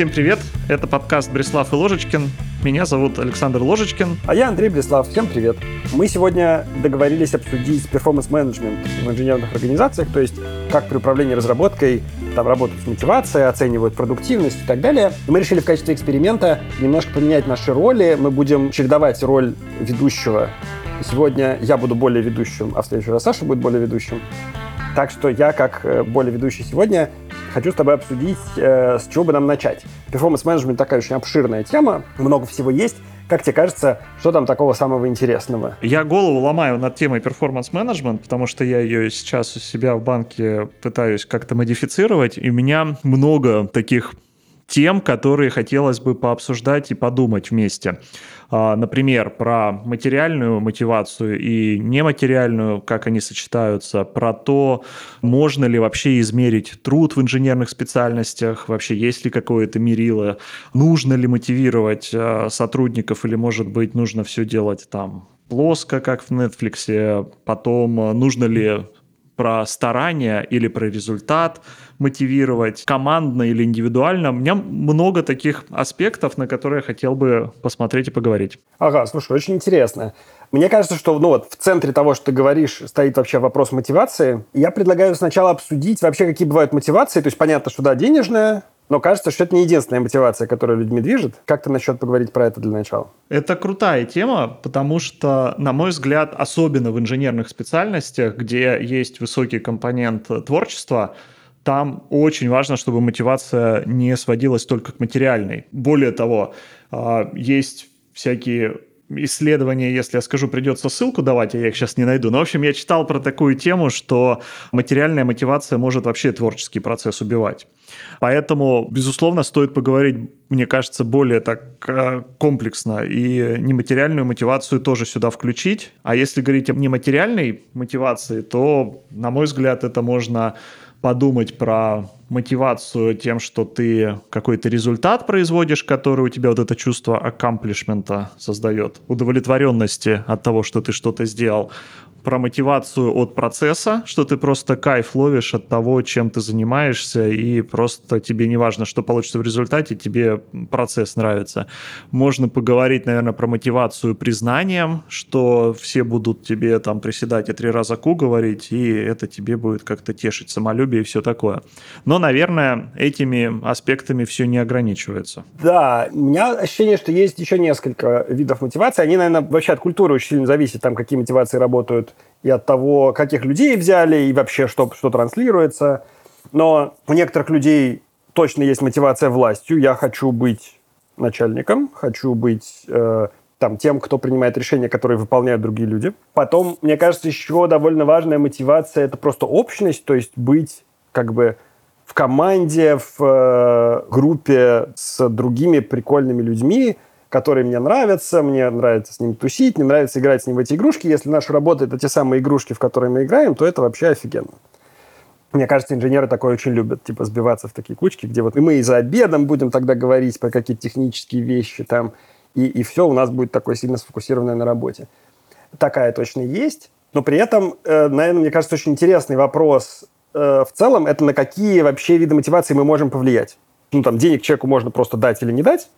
Всем привет, это подкаст «Бреслав и Ложечкин». Меня зовут Александр Ложечкин. А я Андрей Бреслав. Всем привет. Мы сегодня договорились обсудить перформанс-менеджмент в инженерных организациях, то есть как при управлении разработкой там работают с мотивацией, оценивают продуктивность и так далее. Мы решили в качестве эксперимента немножко поменять наши роли. Мы будем чередовать роль ведущего. Сегодня я буду более ведущим, а в следующий раз Саша будет более ведущим. Так что я, как э, более ведущий сегодня, хочу с тобой обсудить, э, с чего бы нам начать. Перформанс-менеджмент такая очень обширная тема, много всего есть. Как тебе кажется, что там такого самого интересного? Я голову ломаю над темой перформанс-менеджмент, потому что я ее сейчас у себя в банке пытаюсь как-то модифицировать, и у меня много таких тем, которые хотелось бы пообсуждать и подумать вместе. А, например, про материальную мотивацию и нематериальную, как они сочетаются, про то, можно ли вообще измерить труд в инженерных специальностях, вообще есть ли какое-то мерило, нужно ли мотивировать а, сотрудников или, может быть, нужно все делать там плоско, как в Netflix, потом а, нужно ли про старание или про результат мотивировать, командно или индивидуально. У меня много таких аспектов, на которые я хотел бы посмотреть и поговорить. Ага, слушай, очень интересно. Мне кажется, что ну вот в центре того, что ты говоришь, стоит вообще вопрос мотивации. Я предлагаю сначала обсудить вообще, какие бывают мотивации. То есть понятно, что да, денежная, но кажется, что это не единственная мотивация, которая людьми движет. Как ты насчет поговорить про это для начала? Это крутая тема, потому что, на мой взгляд, особенно в инженерных специальностях, где есть высокий компонент творчества, там очень важно, чтобы мотивация не сводилась только к материальной. Более того, а, есть всякие исследования, если я скажу, придется ссылку давать, а я их сейчас не найду. Но, в общем, я читал про такую тему, что материальная мотивация может вообще творческий процесс убивать. Поэтому, безусловно, стоит поговорить, мне кажется, более так э, комплексно и нематериальную мотивацию тоже сюда включить. А если говорить о нематериальной мотивации, то, на мой взгляд, это можно подумать про мотивацию тем, что ты какой-то результат производишь, который у тебя вот это чувство аккомплишмента создает, удовлетворенности от того, что ты что-то сделал про мотивацию от процесса, что ты просто кайф ловишь от того, чем ты занимаешься, и просто тебе не важно, что получится в результате, тебе процесс нравится. Можно поговорить, наверное, про мотивацию признанием, что все будут тебе там приседать и три раза ку говорить, и это тебе будет как-то тешить самолюбие и все такое. Но, наверное, этими аспектами все не ограничивается. Да, у меня ощущение, что есть еще несколько видов мотивации. Они, наверное, вообще от культуры очень сильно зависят, там, какие мотивации работают и от того, каких людей взяли, и вообще, что, что транслируется. Но у некоторых людей точно есть мотивация властью. Я хочу быть начальником, хочу быть э, там, тем, кто принимает решения, которые выполняют другие люди. Потом, мне кажется, еще довольно важная мотивация – это просто общность, то есть быть как бы в команде, в э, группе с другими прикольными людьми, которые мне нравятся, мне нравится с ним тусить, мне нравится играть с ним в эти игрушки. Если наша работа — это те самые игрушки, в которые мы играем, то это вообще офигенно. Мне кажется, инженеры такое очень любят, типа, сбиваться в такие кучки, где вот мы и за обедом будем тогда говорить про какие-то технические вещи там, и, и все у нас будет такое сильно сфокусированное на работе. Такая точно есть, но при этом, э, наверное, мне кажется, очень интересный вопрос э, в целом, это на какие вообще виды мотивации мы можем повлиять. Ну, там, денег человеку можно просто дать или не дать,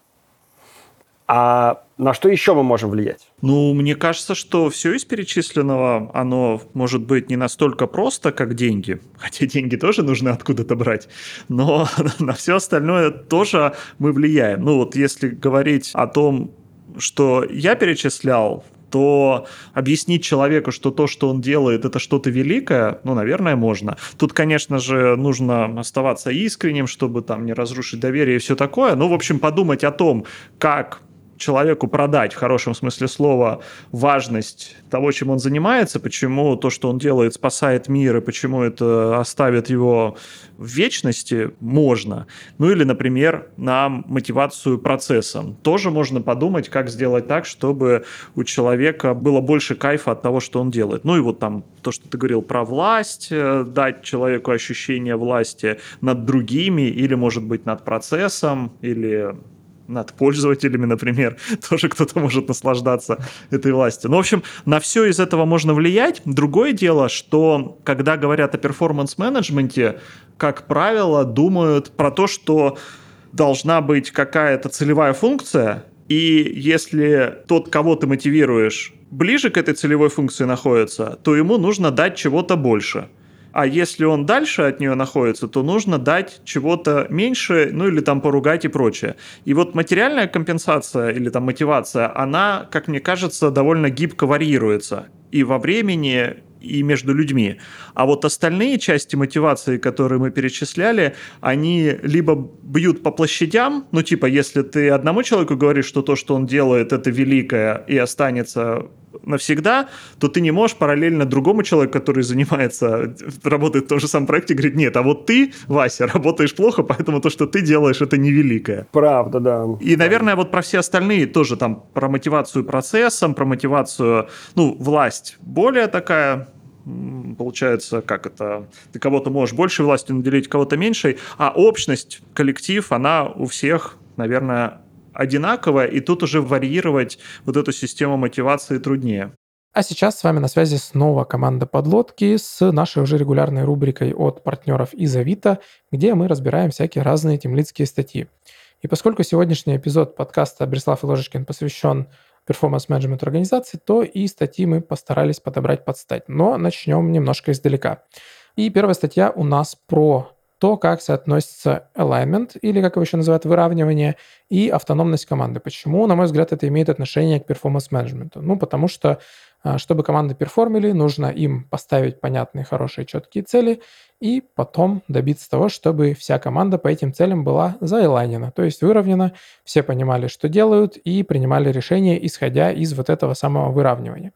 а на что еще мы можем влиять? Ну, мне кажется, что все из перечисленного, оно может быть не настолько просто, как деньги. Хотя деньги тоже нужно откуда-то брать. Но на все остальное тоже мы влияем. Ну, вот если говорить о том, что я перечислял, то объяснить человеку, что то, что он делает, это что-то великое, ну, наверное, можно. Тут, конечно же, нужно оставаться искренним, чтобы там не разрушить доверие и все такое. Ну, в общем, подумать о том, как человеку продать в хорошем смысле слова важность того, чем он занимается, почему то, что он делает, спасает мир, и почему это оставит его в вечности, можно. Ну или, например, на мотивацию процессом. Тоже можно подумать, как сделать так, чтобы у человека было больше кайфа от того, что он делает. Ну и вот там то, что ты говорил про власть, э, дать человеку ощущение власти над другими или, может быть, над процессом, или над пользователями, например, тоже кто-то может наслаждаться этой властью. Ну, в общем, на все из этого можно влиять. Другое дело, что когда говорят о перформанс-менеджменте, как правило, думают про то, что должна быть какая-то целевая функция, и если тот, кого ты мотивируешь, ближе к этой целевой функции находится, то ему нужно дать чего-то больше. А если он дальше от нее находится, то нужно дать чего-то меньше, ну или там поругать и прочее. И вот материальная компенсация или там мотивация, она, как мне кажется, довольно гибко варьируется. И во времени, и между людьми. А вот остальные части мотивации, которые мы перечисляли, они либо бьют по площадям, ну типа, если ты одному человеку говоришь, что то, что он делает, это великое и останется навсегда, то ты не можешь параллельно другому человеку, который занимается, работает в том же самом проекте, говорить, нет, а вот ты, Вася, работаешь плохо, поэтому то, что ты делаешь, это невеликое. Правда, да. И, наверное, вот про все остальные тоже там, про мотивацию процессом, про мотивацию, ну, власть более такая получается, как это, ты кого-то можешь больше властью наделить, кого-то меньшей, а общность, коллектив, она у всех, наверное, одинаковая, и тут уже варьировать вот эту систему мотивации труднее. А сейчас с вами на связи снова команда подлодки с нашей уже регулярной рубрикой от партнеров из Авито, где мы разбираем всякие разные темлицкие статьи. И поскольку сегодняшний эпизод подкаста Берслав и Ложечкин посвящен перформанс-менеджмент организации, то и статьи мы постарались подобрать под стать. Но начнем немножко издалека. И первая статья у нас про то, как соотносится alignment, или как его еще называют, выравнивание, и автономность команды. Почему, на мой взгляд, это имеет отношение к перформанс-менеджменту? Ну, потому что а, чтобы команды перформили, нужно им поставить понятные, хорошие, четкие цели и потом добиться того, чтобы вся команда по этим целям была заэлайнена, то есть выровнена, все понимали, что делают и принимали решения, исходя из вот этого самого выравнивания.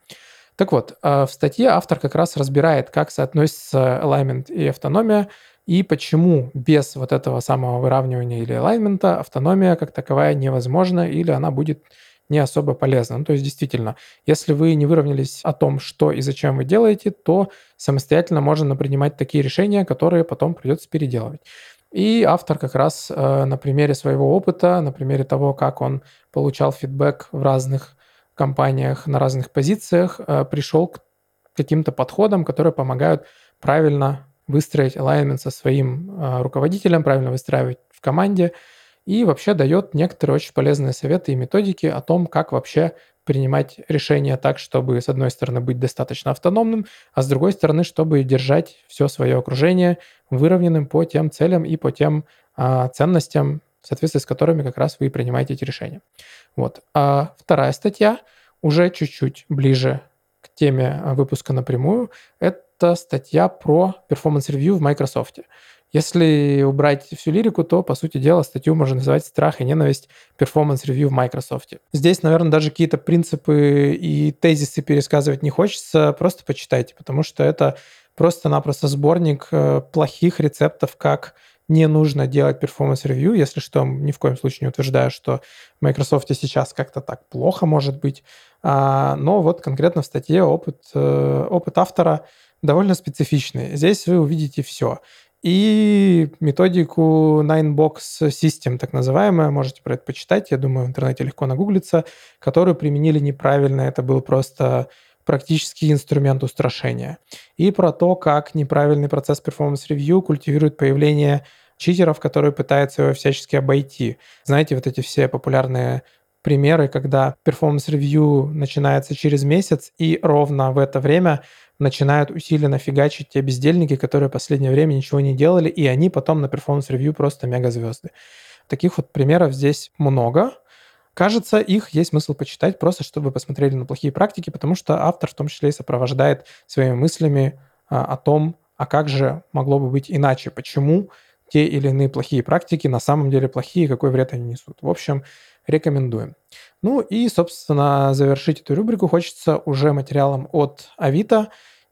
Так вот, а, в статье автор как раз разбирает, как соотносится alignment и автономия, и почему без вот этого самого выравнивания или алайнмента автономия как таковая невозможна или она будет не особо полезно. Ну, то есть, действительно, если вы не выровнялись о том, что и зачем вы делаете, то самостоятельно можно принимать такие решения, которые потом придется переделывать. И автор как раз э, на примере своего опыта, на примере того, как он получал фидбэк в разных компаниях на разных позициях, э, пришел к каким-то подходам, которые помогают правильно выстроить alignment со своим э, руководителем, правильно выстраивать в команде, и вообще дает некоторые очень полезные советы и методики о том, как вообще принимать решения так, чтобы, с одной стороны, быть достаточно автономным, а с другой стороны, чтобы держать все свое окружение выровненным по тем целям и по тем а, ценностям, в соответствии с которыми как раз вы принимаете эти решения. Вот. А вторая статья уже чуть-чуть ближе к теме выпуска напрямую. Это статья про performance review в Microsoft. Если убрать всю лирику, то, по сути дела, статью можно называть «Страх и ненависть. Performance review в Microsoft». Здесь, наверное, даже какие-то принципы и тезисы пересказывать не хочется, просто почитайте, потому что это просто-напросто сборник э, плохих рецептов, как не нужно делать performance review, если что, ни в коем случае не утверждаю, что в Microsoft сейчас как-то так плохо может быть, а, но вот конкретно в статье опыт, э, опыт автора довольно специфичный. Здесь вы увидите все и методику Ninebox System, так называемая, можете про это почитать, я думаю, в интернете легко нагуглиться, которую применили неправильно, это был просто практический инструмент устрашения. И про то, как неправильный процесс performance review культивирует появление читеров, которые пытаются его всячески обойти. Знаете, вот эти все популярные примеры, когда performance review начинается через месяц, и ровно в это время начинают усиленно фигачить те бездельники, которые в последнее время ничего не делали, и они потом на performance review просто мегазвезды. Таких вот примеров здесь много. Кажется, их есть смысл почитать, просто чтобы посмотрели на плохие практики, потому что автор в том числе и сопровождает своими мыслями а, о том, а как же могло бы быть иначе, почему те или иные плохие практики на самом деле плохие, какой вред они несут. В общем, рекомендуем. Ну и, собственно, завершить эту рубрику хочется уже материалом от Авито.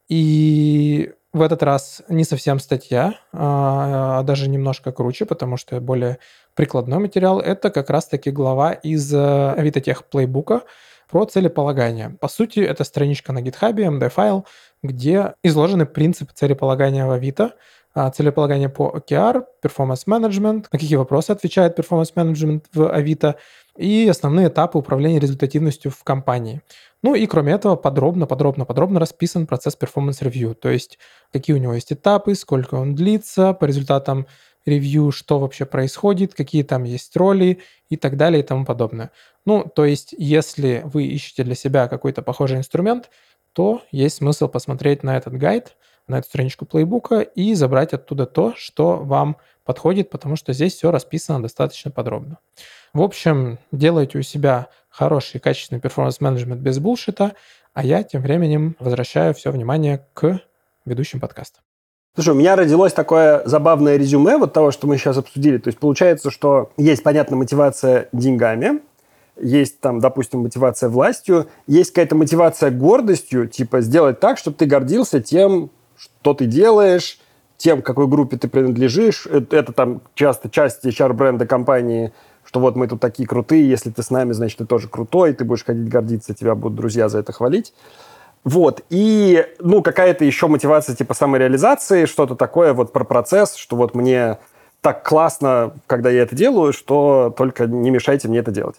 И в этот раз не совсем статья, а даже немножко круче, потому что более прикладной материал. Это как раз-таки глава из э, Авито Тех плейбука про целеполагание. По сути, это страничка на GitHub, MD-файл, где изложены принципы целеполагания в Авито, а, целеполагание по OKR, performance management, на какие вопросы отвечает performance management в Авито, и основные этапы управления результативностью в компании. Ну и кроме этого подробно, подробно, подробно расписан процесс performance review, то есть какие у него есть этапы, сколько он длится, по результатам ревью, что вообще происходит, какие там есть роли и так далее и тому подобное. Ну, то есть, если вы ищете для себя какой-то похожий инструмент, то есть смысл посмотреть на этот гайд, на эту страничку плейбука и забрать оттуда то, что вам подходит, потому что здесь все расписано достаточно подробно. В общем, делайте у себя хороший, качественный перформанс-менеджмент без булшита, а я тем временем возвращаю все внимание к ведущим подкаста. Слушай, у меня родилось такое забавное резюме вот того, что мы сейчас обсудили. То есть получается, что есть, понятно, мотивация деньгами, есть там, допустим, мотивация властью, есть какая-то мотивация гордостью, типа сделать так, чтобы ты гордился тем, что ты делаешь, тем, какой группе ты принадлежишь. Это, это там часто часть HR-бренда компании, что вот мы тут такие крутые, если ты с нами, значит, ты тоже крутой, ты будешь ходить гордиться, тебя будут друзья за это хвалить. Вот, и, ну, какая-то еще мотивация типа самореализации, что-то такое вот про процесс, что вот мне так классно, когда я это делаю, что только не мешайте мне это делать.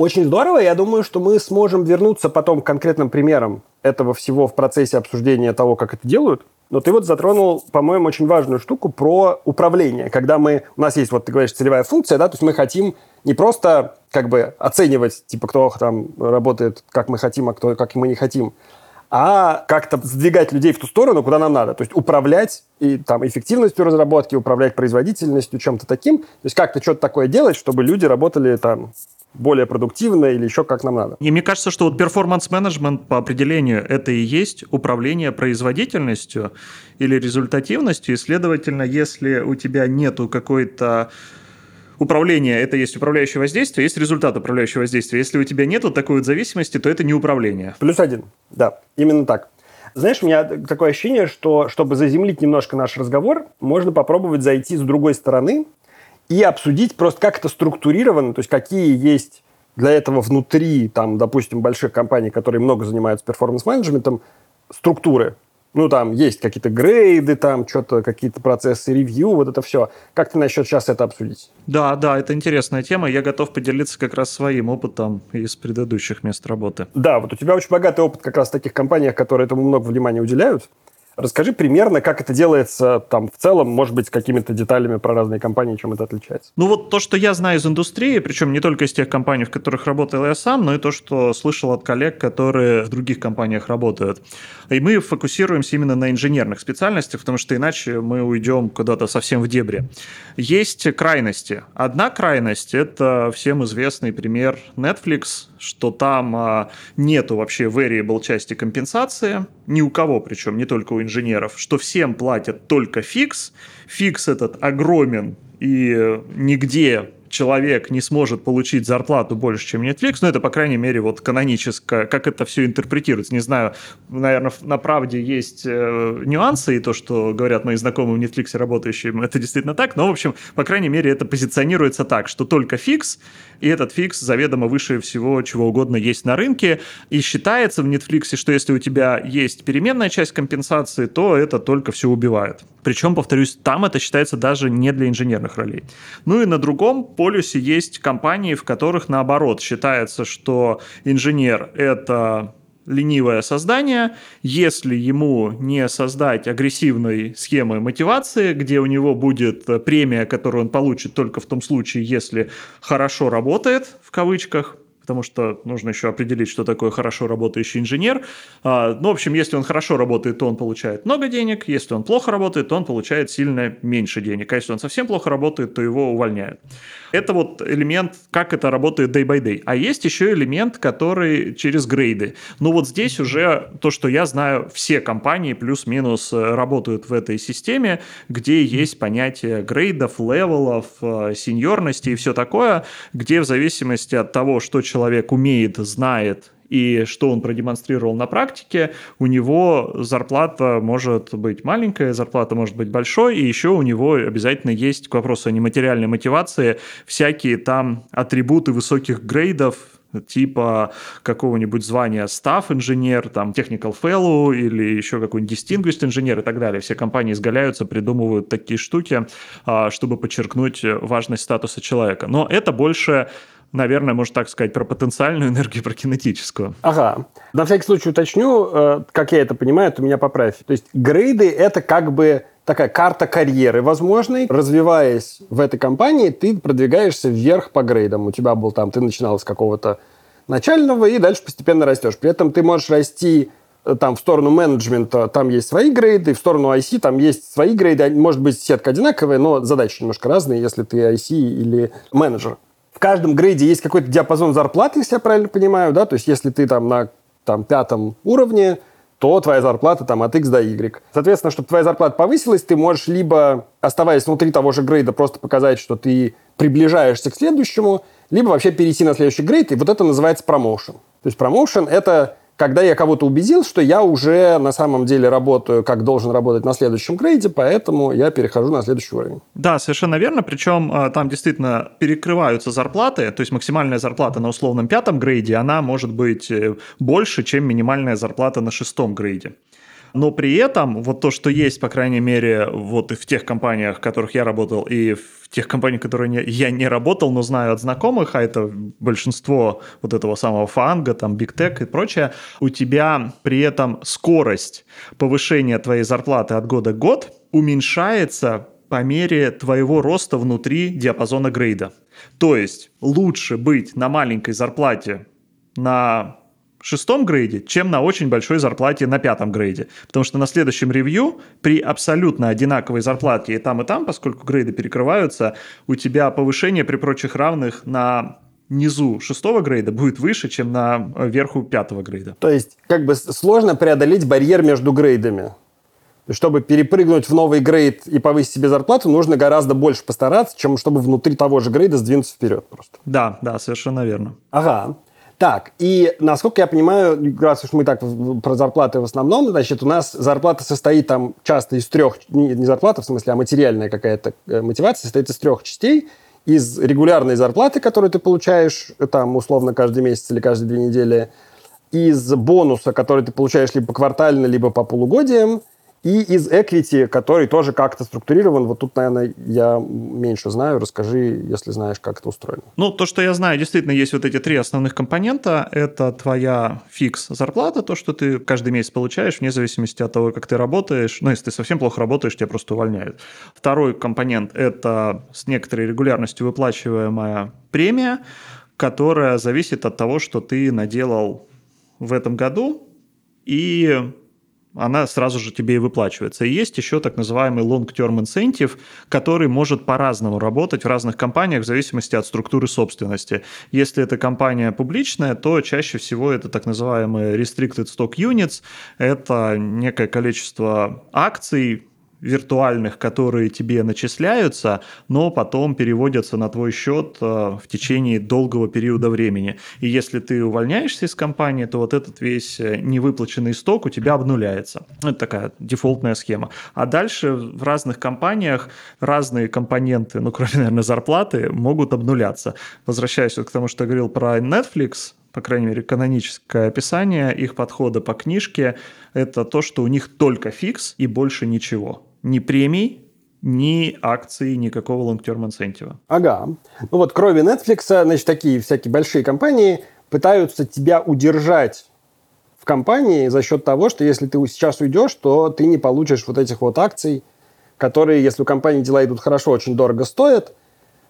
Очень здорово. Я думаю, что мы сможем вернуться потом к конкретным примерам этого всего в процессе обсуждения того, как это делают. Но ты вот затронул, по-моему, очень важную штуку про управление. Когда мы... У нас есть, вот ты говоришь, целевая функция, да, то есть мы хотим не просто как бы оценивать, типа, кто там работает, как мы хотим, а кто как мы не хотим, а как-то сдвигать людей в ту сторону, куда нам надо. То есть управлять и, там, эффективностью разработки, управлять производительностью, чем-то таким. То есть как-то что-то такое делать, чтобы люди работали там более продуктивно или еще как нам надо. И мне кажется, что вот перформанс-менеджмент по определению это и есть управление производительностью или результативностью. И, следовательно, если у тебя нету какой-то управление – это есть управляющее воздействие, есть результат управляющего воздействия. Если у тебя нет такой вот зависимости, то это не управление. Плюс один, да, именно так. Знаешь, у меня такое ощущение, что чтобы заземлить немножко наш разговор, можно попробовать зайти с другой стороны и обсудить просто, как это структурировано, то есть какие есть для этого внутри, там, допустим, больших компаний, которые много занимаются перформанс-менеджментом, структуры. Ну, там есть какие-то грейды, там что-то, какие-то процессы ревью, вот это все. Как ты насчет сейчас это обсудить? Да, да, это интересная тема. Я готов поделиться как раз своим опытом из предыдущих мест работы. Да, вот у тебя очень богатый опыт как раз в таких компаниях, которые этому много внимания уделяют. Расскажи примерно, как это делается там в целом, может быть, какими-то деталями про разные компании, чем это отличается. Ну вот то, что я знаю из индустрии, причем не только из тех компаний, в которых работал я сам, но и то, что слышал от коллег, которые в других компаниях работают. И мы фокусируемся именно на инженерных специальностях, потому что иначе мы уйдем куда-то совсем в дебри. Есть крайности. Одна крайность – это всем известный пример Netflix, что там а, нету вообще variable части компенсации, ни у кого, причем не только у инженеров, что всем платят только фикс, фикс этот огромен и нигде человек не сможет получить зарплату больше, чем Netflix, но это, по крайней мере, вот каноническое, как это все интерпретируется. Не знаю, наверное, на правде есть э, нюансы, и то, что говорят мои знакомые в Netflix работающие, это действительно так, но, в общем, по крайней мере, это позиционируется так, что только фикс, и этот фикс заведомо выше всего чего угодно есть на рынке, и считается в Netflix, что если у тебя есть переменная часть компенсации, то это только все убивает. Причем, повторюсь, там это считается даже не для инженерных ролей. Ну и на другом полюсе есть компании, в которых наоборот считается, что инженер — это ленивое создание, если ему не создать агрессивной схемы мотивации, где у него будет премия, которую он получит только в том случае, если хорошо работает, в кавычках, потому что нужно еще определить, что такое хорошо работающий инженер. А, ну, в общем, если он хорошо работает, то он получает много денег, если он плохо работает, то он получает сильно меньше денег, а если он совсем плохо работает, то его увольняют. Это вот элемент, как это работает day by day. А есть еще элемент, который через грейды. Ну вот здесь уже то, что я знаю, все компании плюс-минус э, работают в этой системе, где есть понятие грейдов, левелов, э, сеньорности и все такое, где в зависимости от того, что человек умеет, знает и что он продемонстрировал на практике, у него зарплата может быть маленькая, зарплата может быть большая, и еще у него обязательно есть, к вопросу о нематериальной мотивации, всякие там атрибуты высоких грейдов, типа какого-нибудь звания staff инженер, там technical fellow или еще какой-нибудь distinguished инженер и так далее. Все компании изгаляются, придумывают такие штуки, а, чтобы подчеркнуть важность статуса человека. Но это больше наверное, можно так сказать, про потенциальную энергию, про кинетическую. Ага. На всякий случай уточню, э, как я это понимаю, ты меня поправь. То есть грейды — это как бы такая карта карьеры возможной. Развиваясь в этой компании, ты продвигаешься вверх по грейдам. У тебя был там, ты начинал с какого-то начального и дальше постепенно растешь. При этом ты можешь расти э, там в сторону менеджмента там есть свои грейды, в сторону IC там есть свои грейды. Может быть, сетка одинаковая, но задачи немножко разные, если ты IC или менеджер. В каждом грейде есть какой-то диапазон зарплаты, если я правильно понимаю, да, то есть если ты там на там, пятом уровне, то твоя зарплата там от X до Y. Соответственно, чтобы твоя зарплата повысилась, ты можешь либо, оставаясь внутри того же грейда, просто показать, что ты приближаешься к следующему, либо вообще перейти на следующий грейд, и вот это называется промоушен. То есть промоушен – это когда я кого-то убедил, что я уже на самом деле работаю, как должен работать на следующем грейде, поэтому я перехожу на следующий уровень. Да, совершенно верно. Причем а, там действительно перекрываются зарплаты, то есть максимальная зарплата на условном пятом грейде, она может быть э, больше, чем минимальная зарплата на шестом грейде. Но при этом вот то, что есть, по крайней мере, вот и в тех компаниях, в которых я работал, и в тех компаниях, в которых я не работал, но знаю от знакомых, а это большинство вот этого самого фанга, там, Big Tech и прочее, у тебя при этом скорость повышения твоей зарплаты от года к год уменьшается по мере твоего роста внутри диапазона грейда. То есть лучше быть на маленькой зарплате на шестом грейде, чем на очень большой зарплате на пятом грейде. Потому что на следующем ревью при абсолютно одинаковой зарплате и там, и там, поскольку грейды перекрываются, у тебя повышение при прочих равных на низу шестого грейда будет выше, чем на верху пятого грейда. То есть как бы сложно преодолеть барьер между грейдами. Чтобы перепрыгнуть в новый грейд и повысить себе зарплату, нужно гораздо больше постараться, чем чтобы внутри того же грейда сдвинуться вперед просто. Да, да, совершенно верно. Ага. Так, и насколько я понимаю, раз уж мы так про зарплаты в основном, значит, у нас зарплата состоит там часто из трех, не, зарплата в смысле, а материальная какая-то э, мотивация состоит из трех частей. Из регулярной зарплаты, которую ты получаешь там условно каждый месяц или каждые две недели, из бонуса, который ты получаешь либо квартально, либо по полугодиям, и из equity, который тоже как-то структурирован. Вот тут, наверное, я меньше знаю. Расскажи, если знаешь, как это устроено. Ну, то, что я знаю, действительно есть вот эти три основных компонента. Это твоя фикс зарплата, то, что ты каждый месяц получаешь, вне зависимости от того, как ты работаешь. Ну, если ты совсем плохо работаешь, тебя просто увольняют. Второй компонент – это с некоторой регулярностью выплачиваемая премия, которая зависит от того, что ты наделал в этом году, и она сразу же тебе и выплачивается. И есть еще так называемый long-term incentive, который может по-разному работать в разных компаниях в зависимости от структуры собственности. Если эта компания публичная, то чаще всего это так называемые restricted stock units, это некое количество акций, виртуальных, которые тебе начисляются, но потом переводятся на твой счет э, в течение долгого периода времени. И если ты увольняешься из компании, то вот этот весь э, невыплаченный сток у тебя обнуляется. Это такая дефолтная схема. А дальше в разных компаниях разные компоненты, ну, кроме, наверное, зарплаты, могут обнуляться. Возвращаясь вот к тому, что я говорил про Netflix, по крайней мере, каноническое описание их подхода по книжке, это то, что у них только фикс и больше ничего ни премий, ни акций, никакого long-term инцентива. Ага. Ну вот кроме Netflix, значит, такие всякие большие компании пытаются тебя удержать в компании за счет того, что если ты сейчас уйдешь, то ты не получишь вот этих вот акций, которые, если у компании дела идут хорошо, очень дорого стоят,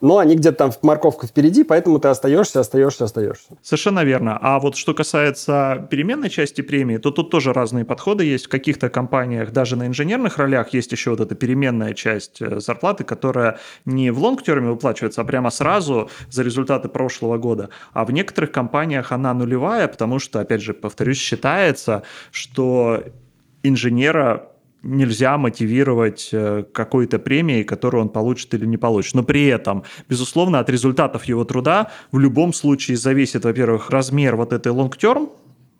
но они где-то там морковка впереди, поэтому ты остаешься, остаешься, остаешься. Совершенно верно. А вот что касается переменной части премии, то тут тоже разные подходы есть. В каких-то компаниях, даже на инженерных ролях, есть еще вот эта переменная часть э, зарплаты, которая не в лонгтерме выплачивается, а прямо сразу за результаты прошлого года. А в некоторых компаниях она нулевая, потому что, опять же, повторюсь, считается, что инженера нельзя мотивировать э, какой-то премией, которую он получит или не получит. Но при этом, безусловно, от результатов его труда в любом случае зависит, во-первых, размер вот этой long-term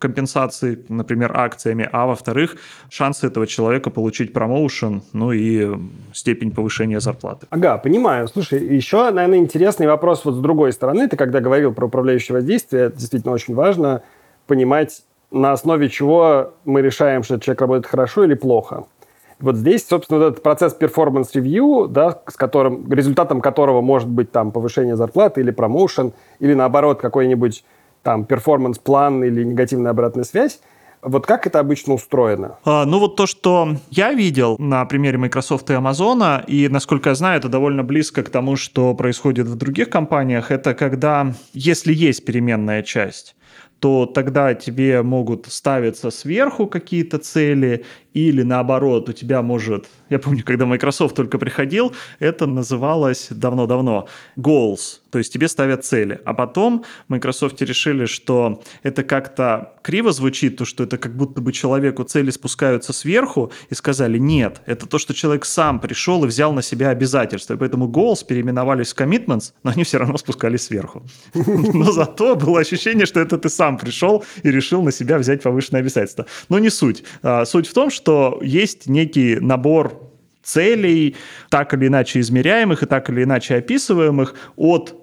компенсации, например, акциями, а во-вторых, шансы этого человека получить промоушен, ну и степень повышения зарплаты. Ага, понимаю. Слушай, еще, наверное, интересный вопрос вот с другой стороны. Ты когда говорил про управляющее воздействие, это действительно очень важно понимать, на основе чего мы решаем, что человек работает хорошо или плохо. Вот здесь, собственно, этот процесс review, да, с которым, результатом которого может быть там повышение зарплаты или промоушен, или наоборот какой-нибудь там перформанс-план или негативная обратная связь, Вот как это обычно устроено? А, ну вот то, что я видел на примере Microsoft и Amazon, и насколько я знаю, это довольно близко к тому, что происходит в других компаниях, это когда, если есть переменная часть, то тогда тебе могут ставиться сверху какие-то цели, или наоборот, у тебя может... Я помню, когда Microsoft только приходил, это называлось давно-давно goals, то есть тебе ставят цели. А потом в Microsoft решили, что это как-то криво звучит, то, что это как будто бы человеку цели спускаются сверху, и сказали, нет, это то, что человек сам пришел и взял на себя обязательства. И поэтому goals переименовались в commitments, но они все равно спускались сверху. Но зато было ощущение, что это ты сам пришел и решил на себя взять повышенное обязательство. Но не суть. А, суть в том, что что есть некий набор целей, так или иначе измеряемых и так или иначе описываемых, от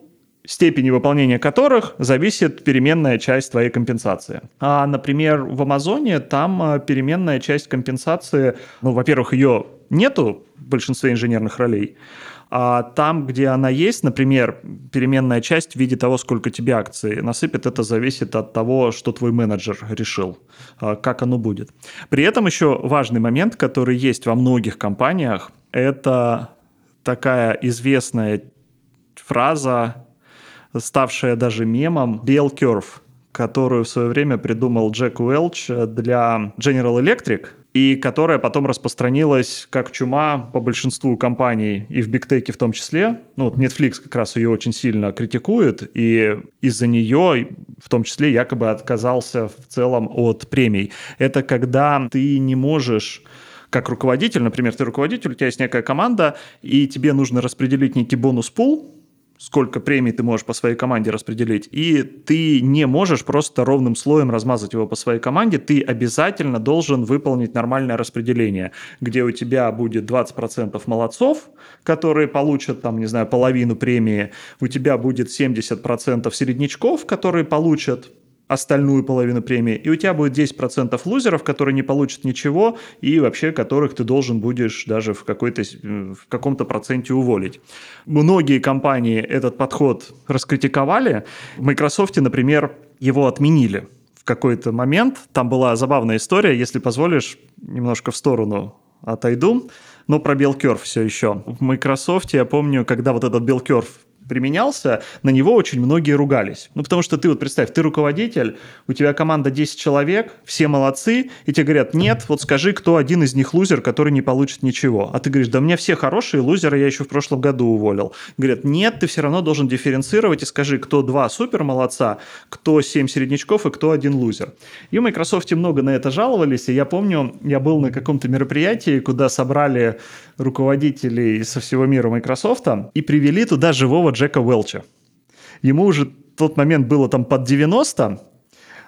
степени выполнения которых зависит переменная часть твоей компенсации. А, например, в Амазоне там а, переменная часть компенсации, ну, во-первых, ее нету в большинстве инженерных ролей, а там, где она есть, например, переменная часть в виде того, сколько тебе акций насыпет, это зависит от того, что твой менеджер решил, а, как оно будет. При этом еще важный момент, который есть во многих компаниях, это такая известная фраза, ставшая даже мемом, Bell Curve, которую в свое время придумал Джек Уэлч для General Electric, и которая потом распространилась как чума по большинству компаний и в бигтеке в том числе. Ну, вот Netflix как раз ее очень сильно критикует, и из-за нее в том числе якобы отказался в целом от премий. Это когда ты не можешь как руководитель, например, ты руководитель, у тебя есть некая команда, и тебе нужно распределить некий бонус-пул, сколько премий ты можешь по своей команде распределить, и ты не можешь просто ровным слоем размазать его по своей команде, ты обязательно должен выполнить нормальное распределение, где у тебя будет 20% молодцов, которые получат, там, не знаю, половину премии, у тебя будет 70% середнячков, которые получат остальную половину премии, и у тебя будет 10% лузеров, которые не получат ничего, и вообще которых ты должен будешь даже в, какой-то, в каком-то проценте уволить. Многие компании этот подход раскритиковали. В Microsoft, например, его отменили в какой-то момент. Там была забавная история, если позволишь, немножко в сторону отойду, но про Белкерв все еще. В Microsoft я помню, когда вот этот Белкерв применялся, на него очень многие ругались. Ну, потому что ты вот представь, ты руководитель, у тебя команда 10 человек, все молодцы, и тебе говорят, нет, вот скажи, кто один из них лузер, который не получит ничего. А ты говоришь, да у меня все хорошие, лузеры я еще в прошлом году уволил. Говорят, нет, ты все равно должен дифференцировать и скажи, кто два супер молодца, кто 7 середнячков и кто один лузер. И в Microsoft много на это жаловались, и я помню, я был на каком-то мероприятии, куда собрали руководителей со всего мира Microsoft и привели туда живого Джека Уэлча. Ему уже в тот момент было там под 90,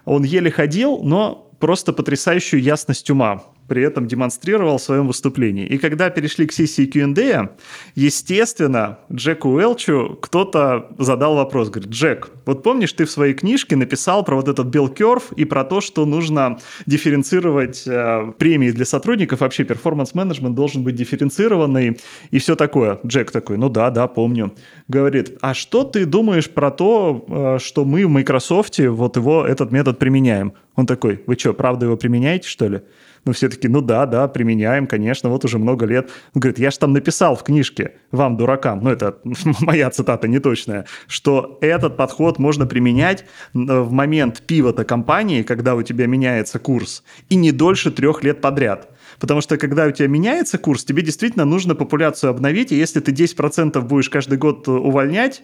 он еле ходил, но просто потрясающую ясность ума при этом демонстрировал в своем выступлении. И когда перешли к сессии Q&A, естественно, Джеку Уэлчу кто-то задал вопрос, говорит, Джек, вот помнишь, ты в своей книжке написал про вот этот Curve и про то, что нужно дифференцировать э, премии для сотрудников, вообще перформанс-менеджмент должен быть дифференцированный и все такое. Джек такой, ну да, да, помню. Говорит, а что ты думаешь про то, э, что мы в Microsoft вот его, этот метод применяем? Он такой, вы что, правда его применяете, что ли? Ну, все таки ну да, да, применяем, конечно, вот уже много лет. Он говорит, я же там написал в книжке вам, дуракам, ну, это моя цитата неточная, что этот подход можно применять в момент пивота компании, когда у тебя меняется курс, и не дольше трех лет подряд. Потому что когда у тебя меняется курс, тебе действительно нужно популяцию обновить, и если ты 10% будешь каждый год увольнять,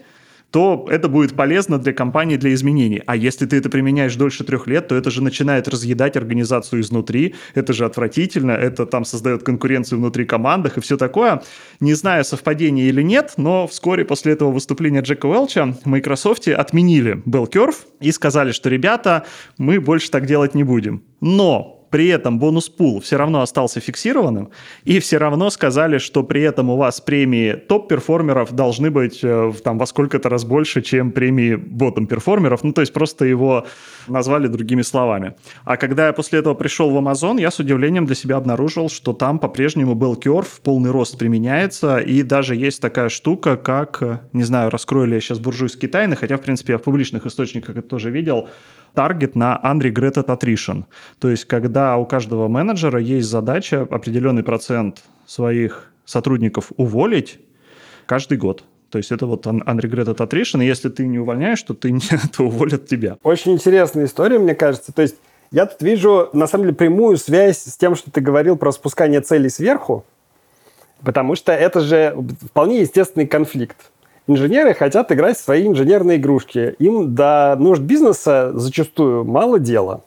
то это будет полезно для компании для изменений. А если ты это применяешь дольше трех лет, то это же начинает разъедать организацию изнутри, это же отвратительно, это там создает конкуренцию внутри командах и все такое. Не знаю, совпадение или нет, но вскоре после этого выступления Джека Уэлча в Microsoft отменили Bell Curve и сказали, что, ребята, мы больше так делать не будем. Но при этом бонус-пул все равно остался фиксированным, и все равно сказали, что при этом у вас премии топ-перформеров должны быть э, там во сколько-то раз больше, чем премии ботом-перформеров. Ну, то есть просто его назвали другими словами. А когда я после этого пришел в Amazon, я с удивлением для себя обнаружил, что там по-прежнему был curve, полный рост применяется, и даже есть такая штука, как, не знаю, раскрою ли я сейчас буржуйские тайны, хотя, в принципе, я в публичных источниках это тоже видел, таргет на unregretted attrition. То есть, когда у каждого менеджера есть задача определенный процент своих сотрудников уволить каждый год. То есть это вот unregretted attrition, и если ты не увольняешь, то, ты, то уволят тебя. Очень интересная история, мне кажется. То есть я тут вижу, на самом деле, прямую связь с тем, что ты говорил про спускание целей сверху, потому что это же вполне естественный конфликт. Инженеры хотят играть в свои инженерные игрушки. Им до нужд бизнеса зачастую мало дела.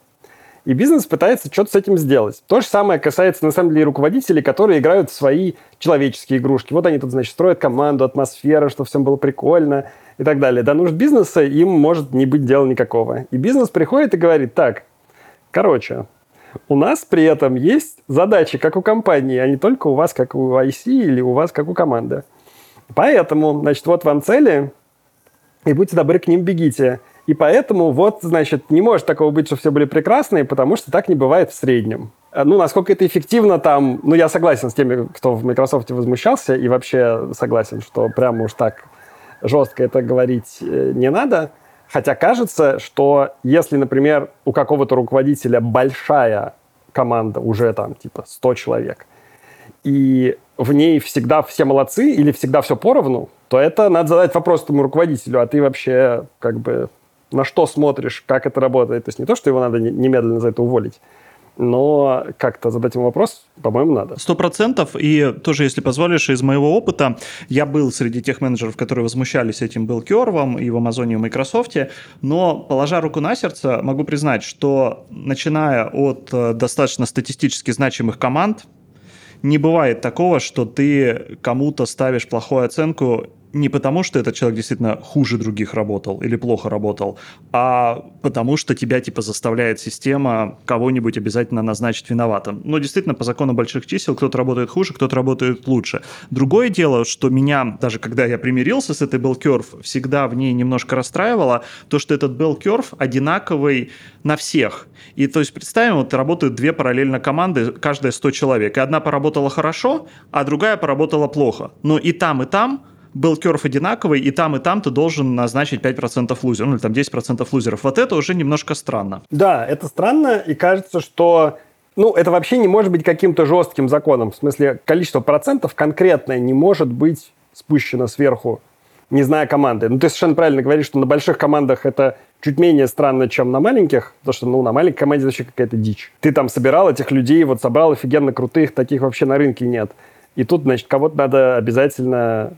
И бизнес пытается что-то с этим сделать. То же самое касается, на самом деле, руководителей, которые играют в свои человеческие игрушки. Вот они тут, значит, строят команду, атмосферу, чтобы всем было прикольно и так далее. До нужд бизнеса им может не быть дела никакого. И бизнес приходит и говорит, так, короче, у нас при этом есть задачи, как у компании, а не только у вас, как у IC или у вас, как у команды. Поэтому, значит, вот вам цели, и будьте добры, к ним бегите. И поэтому вот, значит, не может такого быть, что все были прекрасные, потому что так не бывает в среднем. Э, ну, насколько это эффективно там... Ну, я согласен с теми, кто в Microsoft возмущался, и вообще согласен, что прямо уж так жестко это говорить э, не надо. Хотя кажется, что если, например, у какого-то руководителя большая команда, уже там типа 100 человек, и в ней всегда все молодцы или всегда все поровну, то это надо задать вопрос этому руководителю, а ты вообще как бы на что смотришь, как это работает. То есть не то, что его надо немедленно за это уволить, но как-то задать ему вопрос, по-моему, надо. Сто процентов. И тоже, если позволишь, из моего опыта, я был среди тех менеджеров, которые возмущались этим Белкервом и в Амазоне, и в Microsoft, но, положа руку на сердце, могу признать, что начиная от э, достаточно статистически значимых команд, не бывает такого, что ты кому-то ставишь плохую оценку не потому, что этот человек действительно хуже других работал или плохо работал, а потому что тебя типа заставляет система кого-нибудь обязательно назначить виноватым. Но действительно, по закону больших чисел, кто-то работает хуже, кто-то работает лучше. Другое дело, что меня, даже когда я примирился с этой bell всегда в ней немножко расстраивало, то, что этот bell одинаковый на всех. И то есть представим, вот работают две параллельно команды, каждая 100 человек, и одна поработала хорошо, а другая поработала плохо. Но и там, и там был керф одинаковый, и там, и там ты должен назначить 5% лузеров, ну или там 10% лузеров. Вот это уже немножко странно. Да, это странно, и кажется, что ну, это вообще не может быть каким-то жестким законом. В смысле, количество процентов конкретное не может быть спущено сверху, не зная команды. Ну, ты совершенно правильно говоришь, что на больших командах это чуть менее странно, чем на маленьких, потому что, ну, на маленькой команде вообще какая-то дичь. Ты там собирал этих людей, вот собрал офигенно крутых, таких вообще на рынке нет. И тут, значит, кого-то надо обязательно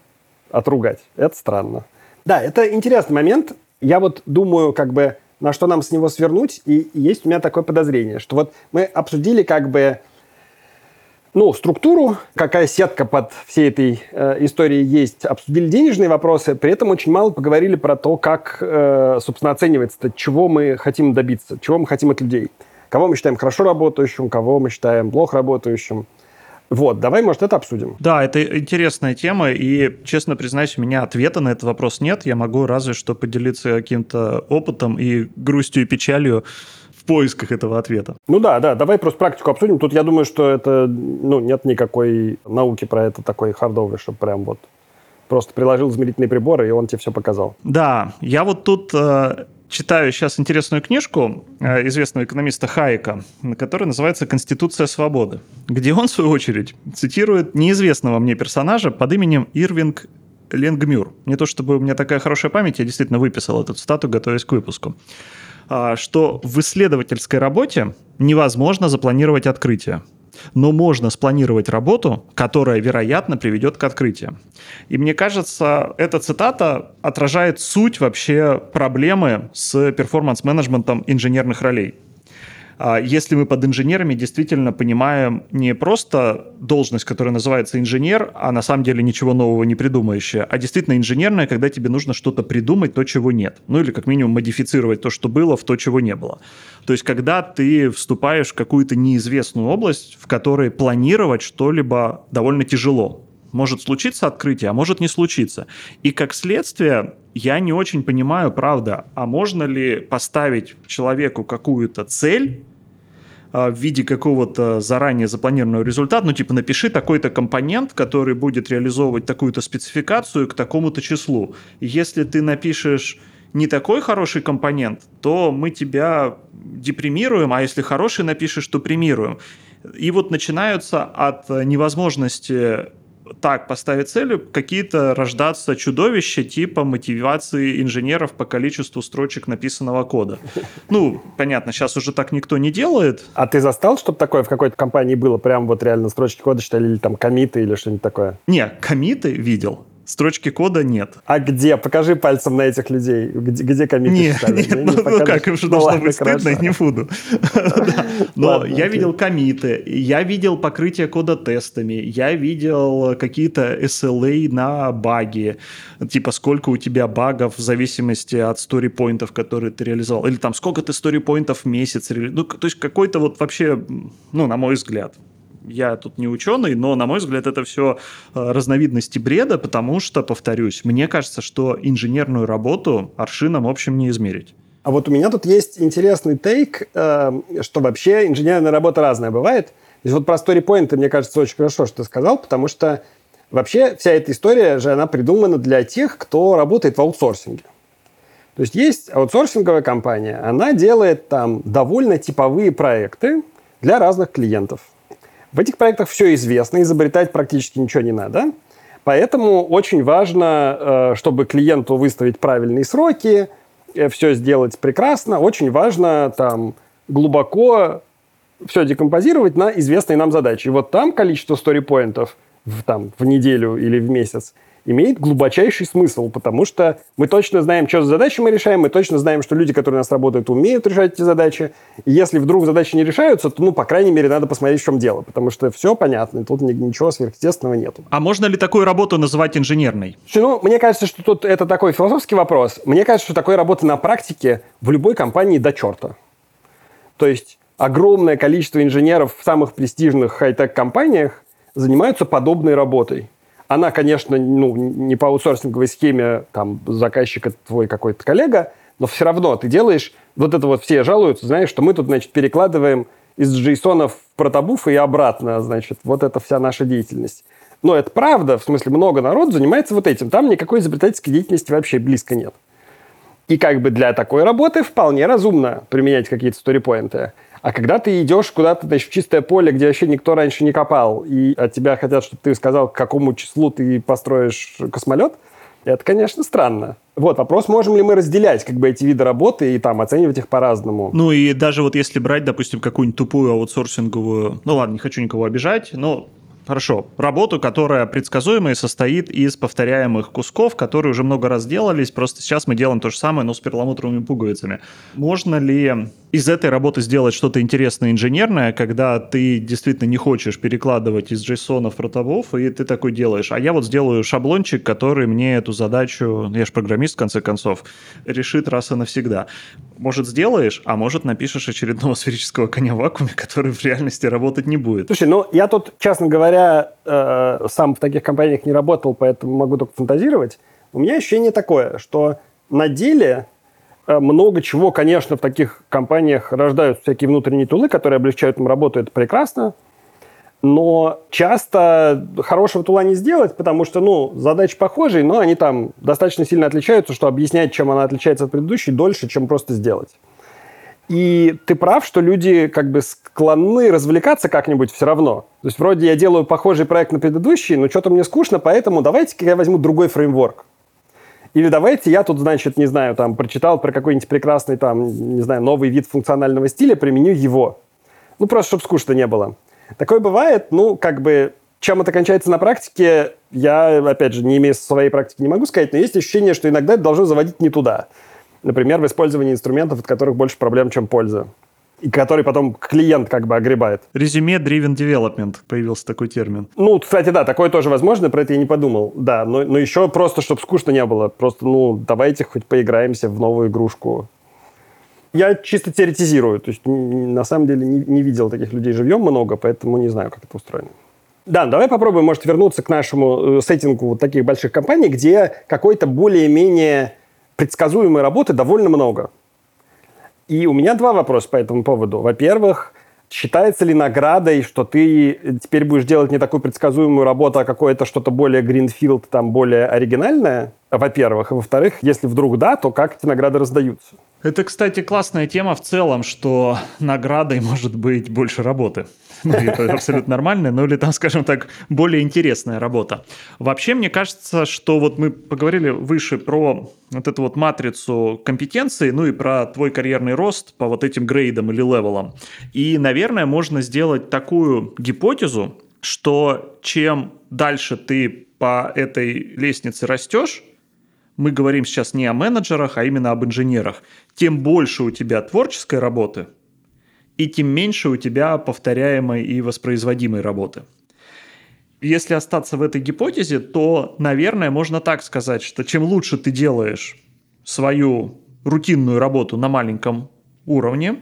отругать. Это странно. Да, это интересный момент. Я вот думаю, как бы, на что нам с него свернуть, и есть у меня такое подозрение, что вот мы обсудили как бы ну, структуру, какая сетка под всей этой э, историей есть, обсудили денежные вопросы, при этом очень мало поговорили про то, как, э, собственно, оценивается, чего мы хотим добиться, чего мы хотим от людей. Кого мы считаем хорошо работающим, кого мы считаем плохо работающим. Вот, давай, может, это обсудим. Да, это интересная тема, и, честно признаюсь, у меня ответа на этот вопрос нет. Я могу разве что поделиться каким-то опытом и грустью и печалью в поисках этого ответа. Ну да, да, давай просто практику обсудим. Тут я думаю, что это, ну, нет никакой науки про это такой хардовой, чтобы прям вот просто приложил измерительные приборы, и он тебе все показал. Да, я вот тут э, читаю сейчас интересную книжку э, известного экономиста Хайека, которая называется «Конституция свободы», где он, в свою очередь, цитирует неизвестного мне персонажа под именем Ирвинг Ленгмюр. Не то чтобы у меня такая хорошая память, я действительно выписал эту цитату, готовясь к выпуску. А, что в исследовательской работе невозможно запланировать открытие но можно спланировать работу, которая, вероятно, приведет к открытию. И мне кажется, эта цитата отражает суть вообще проблемы с перформанс-менеджментом инженерных ролей. А если мы под инженерами действительно понимаем не просто должность, которая называется инженер, а на самом деле ничего нового не придумающая, а действительно инженерная, когда тебе нужно что-то придумать, то, чего нет. Ну или как минимум модифицировать то, что было, в то, чего не было. То есть когда ты вступаешь в какую-то неизвестную область, в которой планировать что-либо довольно тяжело. Может случиться открытие, а может не случиться. И как следствие, я не очень понимаю, правда, а можно ли поставить человеку какую-то цель, в виде какого-то заранее запланированного результата, ну типа напиши такой-то компонент, который будет реализовывать такую-то спецификацию к такому-то числу. Если ты напишешь не такой хороший компонент, то мы тебя депримируем, а если хороший напишешь, то премируем. И вот начинаются от невозможности так поставить целью, какие-то рождаться чудовища типа мотивации инженеров по количеству строчек написанного кода. Ну, понятно, сейчас уже так никто не делает. А ты застал, чтобы такое в какой-то компании было? Прям вот реально строчки кода читали или там комиты или что-нибудь такое? Не, комиты видел. Строчки кода нет. А где? Покажи пальцем на этих людей. Где, где комиты не, Нет, не ну, ну как, им же ну, должно ладно, быть стыдно, хорошо. не буду. Но я видел комиты, я видел покрытие кода тестами, я видел какие-то SLA на баги, типа сколько у тебя багов в зависимости от сторипоинтов, которые ты реализовал, или там сколько ты сторипоинтов в месяц, ну, то есть какой-то вот вообще, ну, на мой взгляд, я тут не ученый, но, на мой взгляд, это все э, разновидности бреда, потому что, повторюсь, мне кажется, что инженерную работу аршином, в общем, не измерить. А вот у меня тут есть интересный тейк, э, что вообще инженерная работа разная бывает. И вот про story мне кажется, очень хорошо, что ты сказал, потому что вообще вся эта история же, она придумана для тех, кто работает в аутсорсинге. То есть есть аутсорсинговая компания, она делает там довольно типовые проекты для разных клиентов. В этих проектах все известно, изобретать практически ничего не надо. Поэтому очень важно, э, чтобы клиенту выставить правильные сроки, э, все сделать прекрасно. Очень важно там глубоко все декомпозировать на известные нам задачи. И вот там количество сторипоинтов в, там, в неделю или в месяц – имеет глубочайший смысл, потому что мы точно знаем, что за задачи мы решаем, мы точно знаем, что люди, которые у нас работают, умеют решать эти задачи. И если вдруг задачи не решаются, то, ну, по крайней мере, надо посмотреть, в чем дело, потому что все понятно, тут ничего сверхъестественного нет. А можно ли такую работу называть инженерной? Ну, мне кажется, что тут это такой философский вопрос. Мне кажется, что такой работы на практике в любой компании до черта. То есть огромное количество инженеров в самых престижных хай-тек компаниях занимаются подобной работой. Она, конечно, ну, не по аутсорсинговой схеме, там, заказчик твой какой-то коллега, но все равно ты делаешь, вот это вот все жалуются, знаешь, что мы тут, значит, перекладываем из JSON в протобуф и обратно, значит, вот это вся наша деятельность. Но это правда, в смысле, много народ занимается вот этим. Там никакой изобретательской деятельности вообще близко нет. И как бы для такой работы вполне разумно применять какие-то сторипоинты. А когда ты идешь куда-то, значит, в чистое поле, где вообще никто раньше не копал, и от тебя хотят, чтобы ты сказал, к какому числу ты построишь космолет, это, конечно, странно. Вот, вопрос, можем ли мы разделять как бы эти виды работы и там оценивать их по-разному. Ну и даже вот если брать, допустим, какую-нибудь тупую аутсорсинговую, ну ладно, не хочу никого обижать, но Хорошо. Работу, которая предсказуемая состоит из повторяемых кусков, которые уже много раз делались, просто сейчас мы делаем то же самое, но с перламутровыми пуговицами. Можно ли из этой работы сделать что-то интересное инженерное, когда ты действительно не хочешь перекладывать из JSON в протобуф, и ты такой делаешь, а я вот сделаю шаблончик, который мне эту задачу, я же программист в конце концов, решит раз и навсегда. Может сделаешь, а может напишешь очередного сферического коня в вакууме, который в реальности работать не будет. Слушай, ну я тут, честно говоря, э, сам в таких компаниях не работал, поэтому могу только фантазировать. У меня ощущение такое, что на деле Э, много чего, конечно, в таких компаниях рождаются всякие внутренние тулы, которые облегчают им работу, это прекрасно. Но часто хорошего тула не сделать, потому что, ну, задачи похожие, но они там достаточно сильно отличаются, что объяснять, чем она отличается от предыдущей, дольше, чем просто сделать. И ты прав, что люди как бы склонны развлекаться как-нибудь все равно. То есть вроде я делаю похожий проект на предыдущий, но что-то мне скучно, поэтому давайте-ка я возьму другой фреймворк. Или давайте я тут, значит, не знаю, там, прочитал про какой-нибудь прекрасный, там, не знаю, новый вид функционального стиля, применю его. Ну, просто, чтобы скучно не было. Такое бывает, ну, как бы, чем это кончается на практике, я, опять же, не имея своей практики, не могу сказать, но есть ощущение, что иногда это должно заводить не туда. Например, в использовании инструментов, от которых больше проблем, чем польза и который потом клиент как бы огребает. Резюме driven development появился такой термин. Ну, кстати, да, такое тоже возможно, про это я не подумал. Да, но, но еще просто, чтобы скучно не было. Просто, ну, давайте хоть поиграемся в новую игрушку. Я чисто теоретизирую. То есть, на самом деле, не, не видел таких людей живьем много, поэтому не знаю, как это устроено. Да, давай попробуем, может, вернуться к нашему э, сеттингу вот таких больших компаний, где какой-то более-менее предсказуемой работы довольно много. И у меня два вопроса по этому поводу. Во-первых, считается ли наградой, что ты теперь будешь делать не такую предсказуемую работу, а какое-то что-то более гринфилд, там более оригинальное, во-первых. И во-вторых, если вдруг да, то как эти награды раздаются? Это, кстати, классная тема в целом, что наградой может быть больше работы. Ну, это абсолютно нормально, ну или там, скажем так, более интересная работа. Вообще, мне кажется, что вот мы поговорили выше про вот эту вот матрицу компетенций, ну и про твой карьерный рост по вот этим грейдам или левелам. И, наверное, можно сделать такую гипотезу, что чем дальше ты по этой лестнице растешь, мы говорим сейчас не о менеджерах, а именно об инженерах, тем больше у тебя творческой работы, и тем меньше у тебя повторяемой и воспроизводимой работы. Если остаться в этой гипотезе, то, наверное, можно так сказать, что чем лучше ты делаешь свою рутинную работу на маленьком уровне,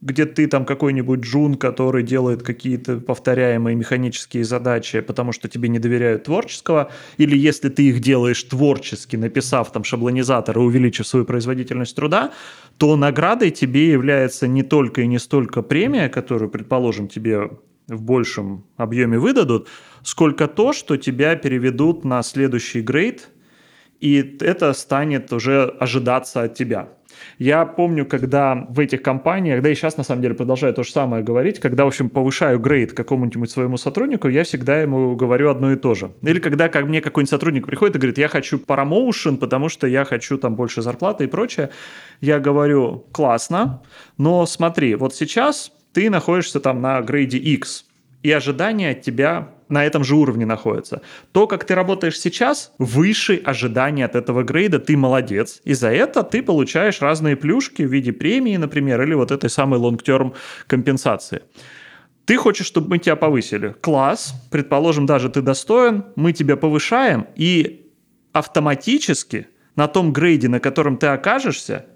где ты там какой-нибудь джун, который делает какие-то повторяемые механические задачи, потому что тебе не доверяют творческого, или если ты их делаешь творчески, написав там шаблонизатор и увеличив свою производительность труда, то наградой тебе является не только и не столько премия, которую, предположим, тебе в большем объеме выдадут, сколько то, что тебя переведут на следующий грейд, и это станет уже ожидаться от тебя. Я помню, когда в этих компаниях, да и сейчас на самом деле продолжаю то же самое говорить, когда, в общем, повышаю грейд какому-нибудь своему сотруднику, я всегда ему говорю одно и то же. Или когда ко мне какой-нибудь сотрудник приходит и говорит, я хочу промоушен, потому что я хочу там больше зарплаты и прочее, я говорю, классно, но смотри, вот сейчас ты находишься там на грейде X, и ожидания от тебя на этом же уровне находятся. То, как ты работаешь сейчас, выше ожидания от этого грейда, ты молодец. И за это ты получаешь разные плюшки в виде премии, например, или вот этой самой long-term компенсации. Ты хочешь, чтобы мы тебя повысили. Класс. Предположим, даже ты достоин. Мы тебя повышаем. И автоматически на том грейде, на котором ты окажешься,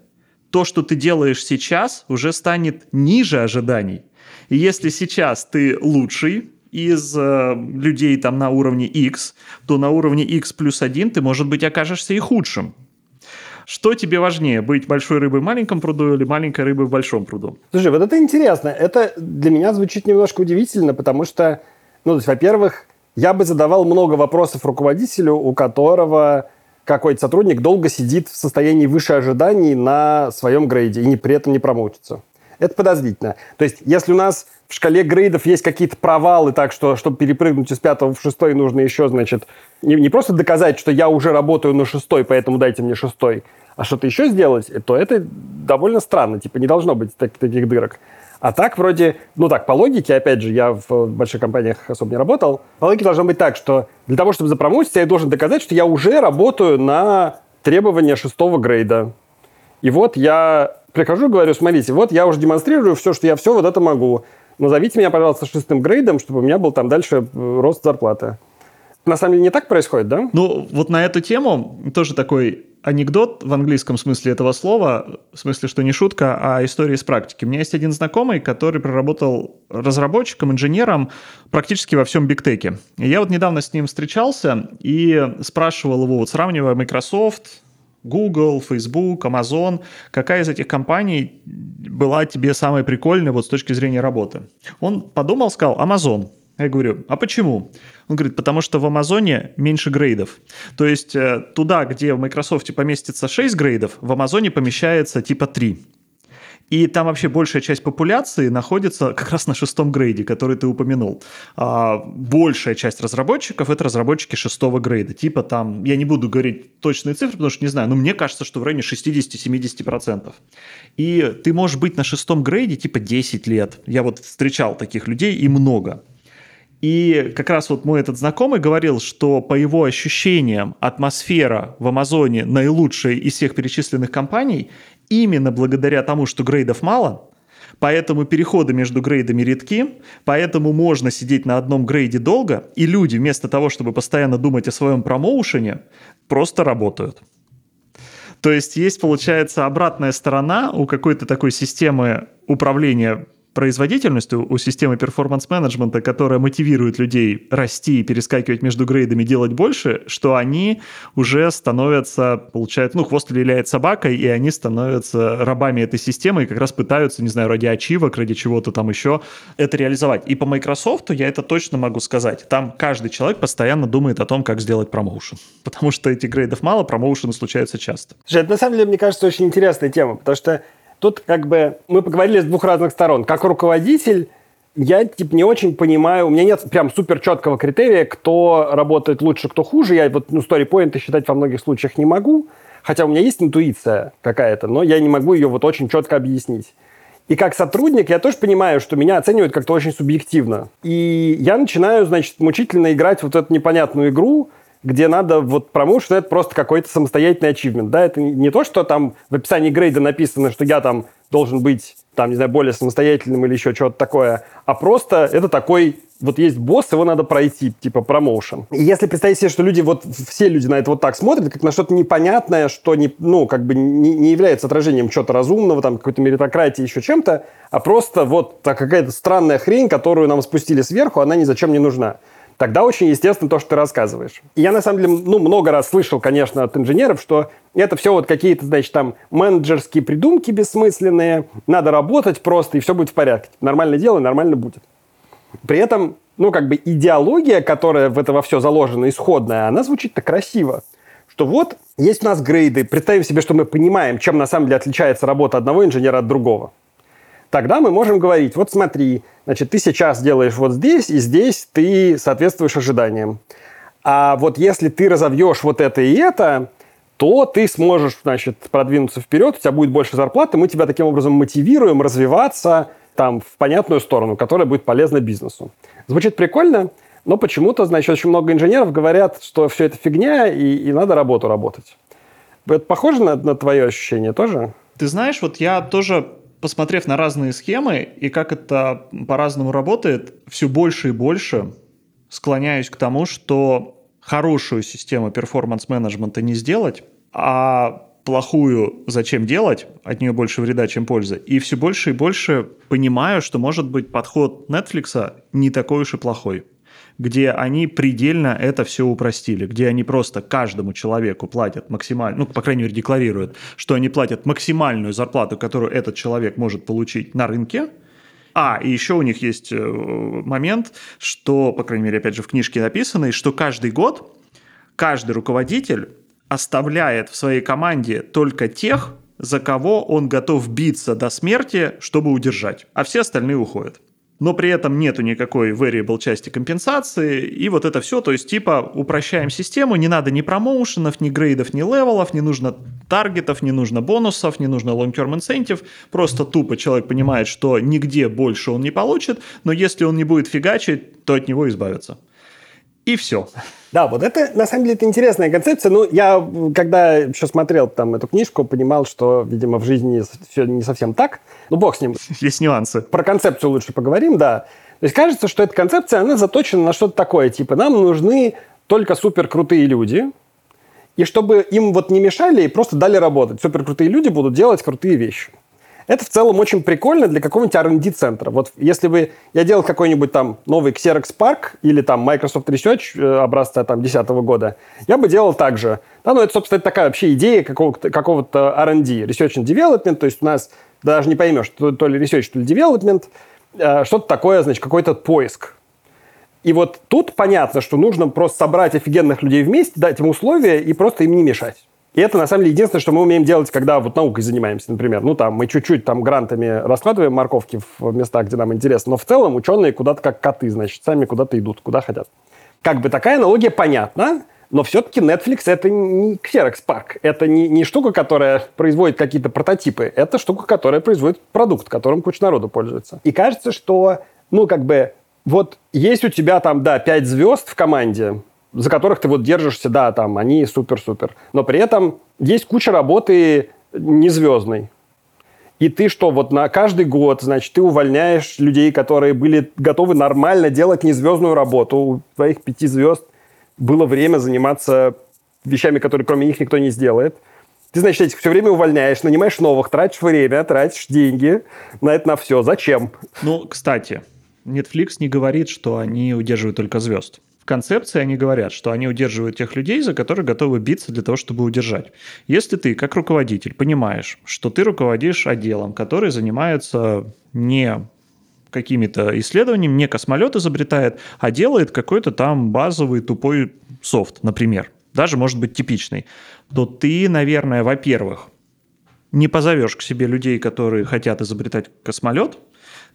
то, что ты делаешь сейчас, уже станет ниже ожиданий. И если сейчас ты лучший, из э, людей там на уровне X, то на уровне X плюс 1 ты, может быть, окажешься и худшим. Что тебе важнее, быть большой рыбой в маленьком пруду или маленькой рыбой в большом пруду? Слушай, вот это интересно. Это для меня звучит немножко удивительно, потому что, ну, то есть, во-первых, я бы задавал много вопросов руководителю, у которого какой-то сотрудник долго сидит в состоянии выше ожиданий на своем грейде и не, при этом не промоутится. Это подозрительно. То есть, если у нас в шкале грейдов есть какие-то провалы, так что, чтобы перепрыгнуть из пятого в шестой, нужно еще, значит, не, не просто доказать, что я уже работаю на шестой, поэтому дайте мне шестой, а что-то еще сделать, то это довольно странно. Типа, не должно быть так, таких дырок. А так вроде, ну так, по логике, опять же, я в больших компаниях особо не работал, по логике должно быть так, что для того, чтобы запромоутиться, я должен доказать, что я уже работаю на требования шестого грейда. И вот я прихожу говорю, смотрите, вот я уже демонстрирую все, что я все вот это могу. Назовите меня, пожалуйста, шестым грейдом, чтобы у меня был там дальше э, рост зарплаты. На самом деле не так происходит, да? Ну, вот на эту тему тоже такой анекдот в английском смысле этого слова, в смысле, что не шутка, а история из практики. У меня есть один знакомый, который проработал разработчиком, инженером практически во всем бигтеке. И я вот недавно с ним встречался и спрашивал его, вот сравнивая Microsoft, Google, Facebook, Amazon. Какая из этих компаний была тебе самой прикольной вот с точки зрения работы? Он подумал, сказал, Amazon. Я говорю, а почему? Он говорит, потому что в Амазоне меньше грейдов. То есть э, туда, где в Microsoft поместится 6 грейдов, в Амазоне помещается типа 3. И там вообще большая часть популяции находится как раз на шестом грейде, который ты упомянул. А большая часть разработчиков — это разработчики шестого грейда. Типа там, я не буду говорить точные цифры, потому что не знаю, но мне кажется, что в районе 60-70%. И ты можешь быть на шестом грейде типа 10 лет. Я вот встречал таких людей и много. И как раз вот мой этот знакомый говорил, что по его ощущениям атмосфера в Амазоне наилучшая из всех перечисленных компаний, именно благодаря тому, что грейдов мало, Поэтому переходы между грейдами редки, поэтому можно сидеть на одном грейде долго, и люди вместо того, чтобы постоянно думать о своем промоушене, просто работают. То есть есть, получается, обратная сторона у какой-то такой системы управления производительность у, системы перформанс-менеджмента, которая мотивирует людей расти, перескакивать между грейдами, делать больше, что они уже становятся, получается, ну, хвост виляет собакой, и они становятся рабами этой системы и как раз пытаются, не знаю, ради ачивок, ради чего-то там еще это реализовать. И по Microsoft я это точно могу сказать. Там каждый человек постоянно думает о том, как сделать промоушен. Потому что этих грейдов мало, промоушены случаются часто. Это на самом деле, мне кажется, очень интересная тема, потому что тут как бы мы поговорили с двух разных сторон. Как руководитель я типа не очень понимаю, у меня нет прям супер четкого критерия, кто работает лучше, кто хуже. Я вот ну, story считать во многих случаях не могу, хотя у меня есть интуиция какая-то, но я не могу ее вот очень четко объяснить. И как сотрудник я тоже понимаю, что меня оценивают как-то очень субъективно. И я начинаю, значит, мучительно играть вот эту непонятную игру, где надо вот промоушен, это просто какой-то самостоятельный ачивмент. Да, это не то, что там в описании грейда написано, что я там должен быть, там, не знаю, более самостоятельным или еще что-то такое, а просто это такой вот есть босс, его надо пройти, типа промоушен. И если представить себе, что люди, вот все люди на это вот так смотрят, как на что-то непонятное, что не, ну, как бы не, не является отражением чего-то разумного, там, какой-то меритократии, еще чем-то, а просто вот какая-то странная хрень, которую нам спустили сверху, она ни зачем не нужна тогда очень естественно то, что ты рассказываешь. И я, на самом деле, ну, много раз слышал, конечно, от инженеров, что это все вот какие-то, значит, там менеджерские придумки бессмысленные, надо работать просто, и все будет в порядке. Нормально делай, нормально будет. При этом, ну, как бы идеология, которая в это во все заложена, исходная, она звучит-то красиво. Что вот есть у нас грейды, представим себе, что мы понимаем, чем на самом деле отличается работа одного инженера от другого тогда мы можем говорить, вот смотри, значит, ты сейчас делаешь вот здесь, и здесь ты соответствуешь ожиданиям. А вот если ты разовьешь вот это и это, то ты сможешь, значит, продвинуться вперед, у тебя будет больше зарплаты, мы тебя таким образом мотивируем развиваться там в понятную сторону, которая будет полезна бизнесу. Звучит прикольно, но почему-то, значит, очень много инженеров говорят, что все это фигня, и, и надо работу работать. Это похоже на, на твое ощущение тоже? Ты знаешь, вот я тоже посмотрев на разные схемы и как это по-разному работает, все больше и больше склоняюсь к тому, что хорошую систему перформанс-менеджмента не сделать, а плохую зачем делать, от нее больше вреда, чем пользы. И все больше и больше понимаю, что, может быть, подход Netflix не такой уж и плохой где они предельно это все упростили, где они просто каждому человеку платят максимально, ну, по крайней мере, декларируют, что они платят максимальную зарплату, которую этот человек может получить на рынке, а, и еще у них есть э, момент, что, по крайней мере, опять же, в книжке написано, что каждый год каждый руководитель оставляет в своей команде только тех, за кого он готов биться до смерти, чтобы удержать, а все остальные уходят но при этом нету никакой variable части компенсации, и вот это все, то есть типа упрощаем систему, не надо ни промоушенов, ни грейдов, ни левелов, не нужно таргетов, не нужно бонусов, не нужно long-term incentive, просто тупо человек понимает, что нигде больше он не получит, но если он не будет фигачить, то от него избавятся. И все. Да, вот это, на самом деле, это интересная концепция. Ну, я, когда еще смотрел там эту книжку, понимал, что, видимо, в жизни все не совсем так. Ну, бог с ним. Есть нюансы. Про концепцию лучше поговорим, да. То есть кажется, что эта концепция, она заточена на что-то такое, типа, нам нужны только супер крутые люди, и чтобы им вот не мешали и просто дали работать. Супер крутые люди будут делать крутые вещи. Это в целом очень прикольно для какого-нибудь R&D-центра. Вот если бы я делал какой-нибудь там новый Xerox Park или там Microsoft Research э, образца там 2010 года, я бы делал так же. Да, ну это, собственно, это такая вообще идея какого-то, какого-то R&D, Research and Development, то есть у нас даже не поймешь, то, то ли Research, то ли Development, э, что-то такое, значит, какой-то поиск. И вот тут понятно, что нужно просто собрать офигенных людей вместе, дать им условия и просто им не мешать. И это, на самом деле, единственное, что мы умеем делать, когда вот наукой занимаемся, например. Ну, там, мы чуть-чуть там грантами раскладываем морковки в местах, где нам интересно, но в целом ученые куда-то как коты, значит, сами куда-то идут, куда хотят. Как бы такая аналогия понятна, но все-таки Netflix это не Xerox Park. Это не, не штука, которая производит какие-то прототипы. Это штука, которая производит продукт, которым куча народу пользуется. И кажется, что, ну, как бы, вот есть у тебя там, да, пять звезд в команде, за которых ты вот держишься, да, там, они супер-супер. Но при этом есть куча работы незвездной. И ты что, вот на каждый год, значит, ты увольняешь людей, которые были готовы нормально делать незвездную работу. У твоих пяти звезд было время заниматься вещами, которые кроме них никто не сделает. Ты, значит, этих все время увольняешь, нанимаешь новых, тратишь время, тратишь деньги на это на все. Зачем? Ну, кстати, Netflix не говорит, что они удерживают только звезд. В концепции они говорят, что они удерживают тех людей, за которых готовы биться для того, чтобы удержать. Если ты, как руководитель, понимаешь, что ты руководишь отделом, который занимается не какими-то исследованиями, не космолет изобретает, а делает какой-то там базовый тупой софт, например, даже может быть типичный, то ты, наверное, во-первых, не позовешь к себе людей, которые хотят изобретать космолет,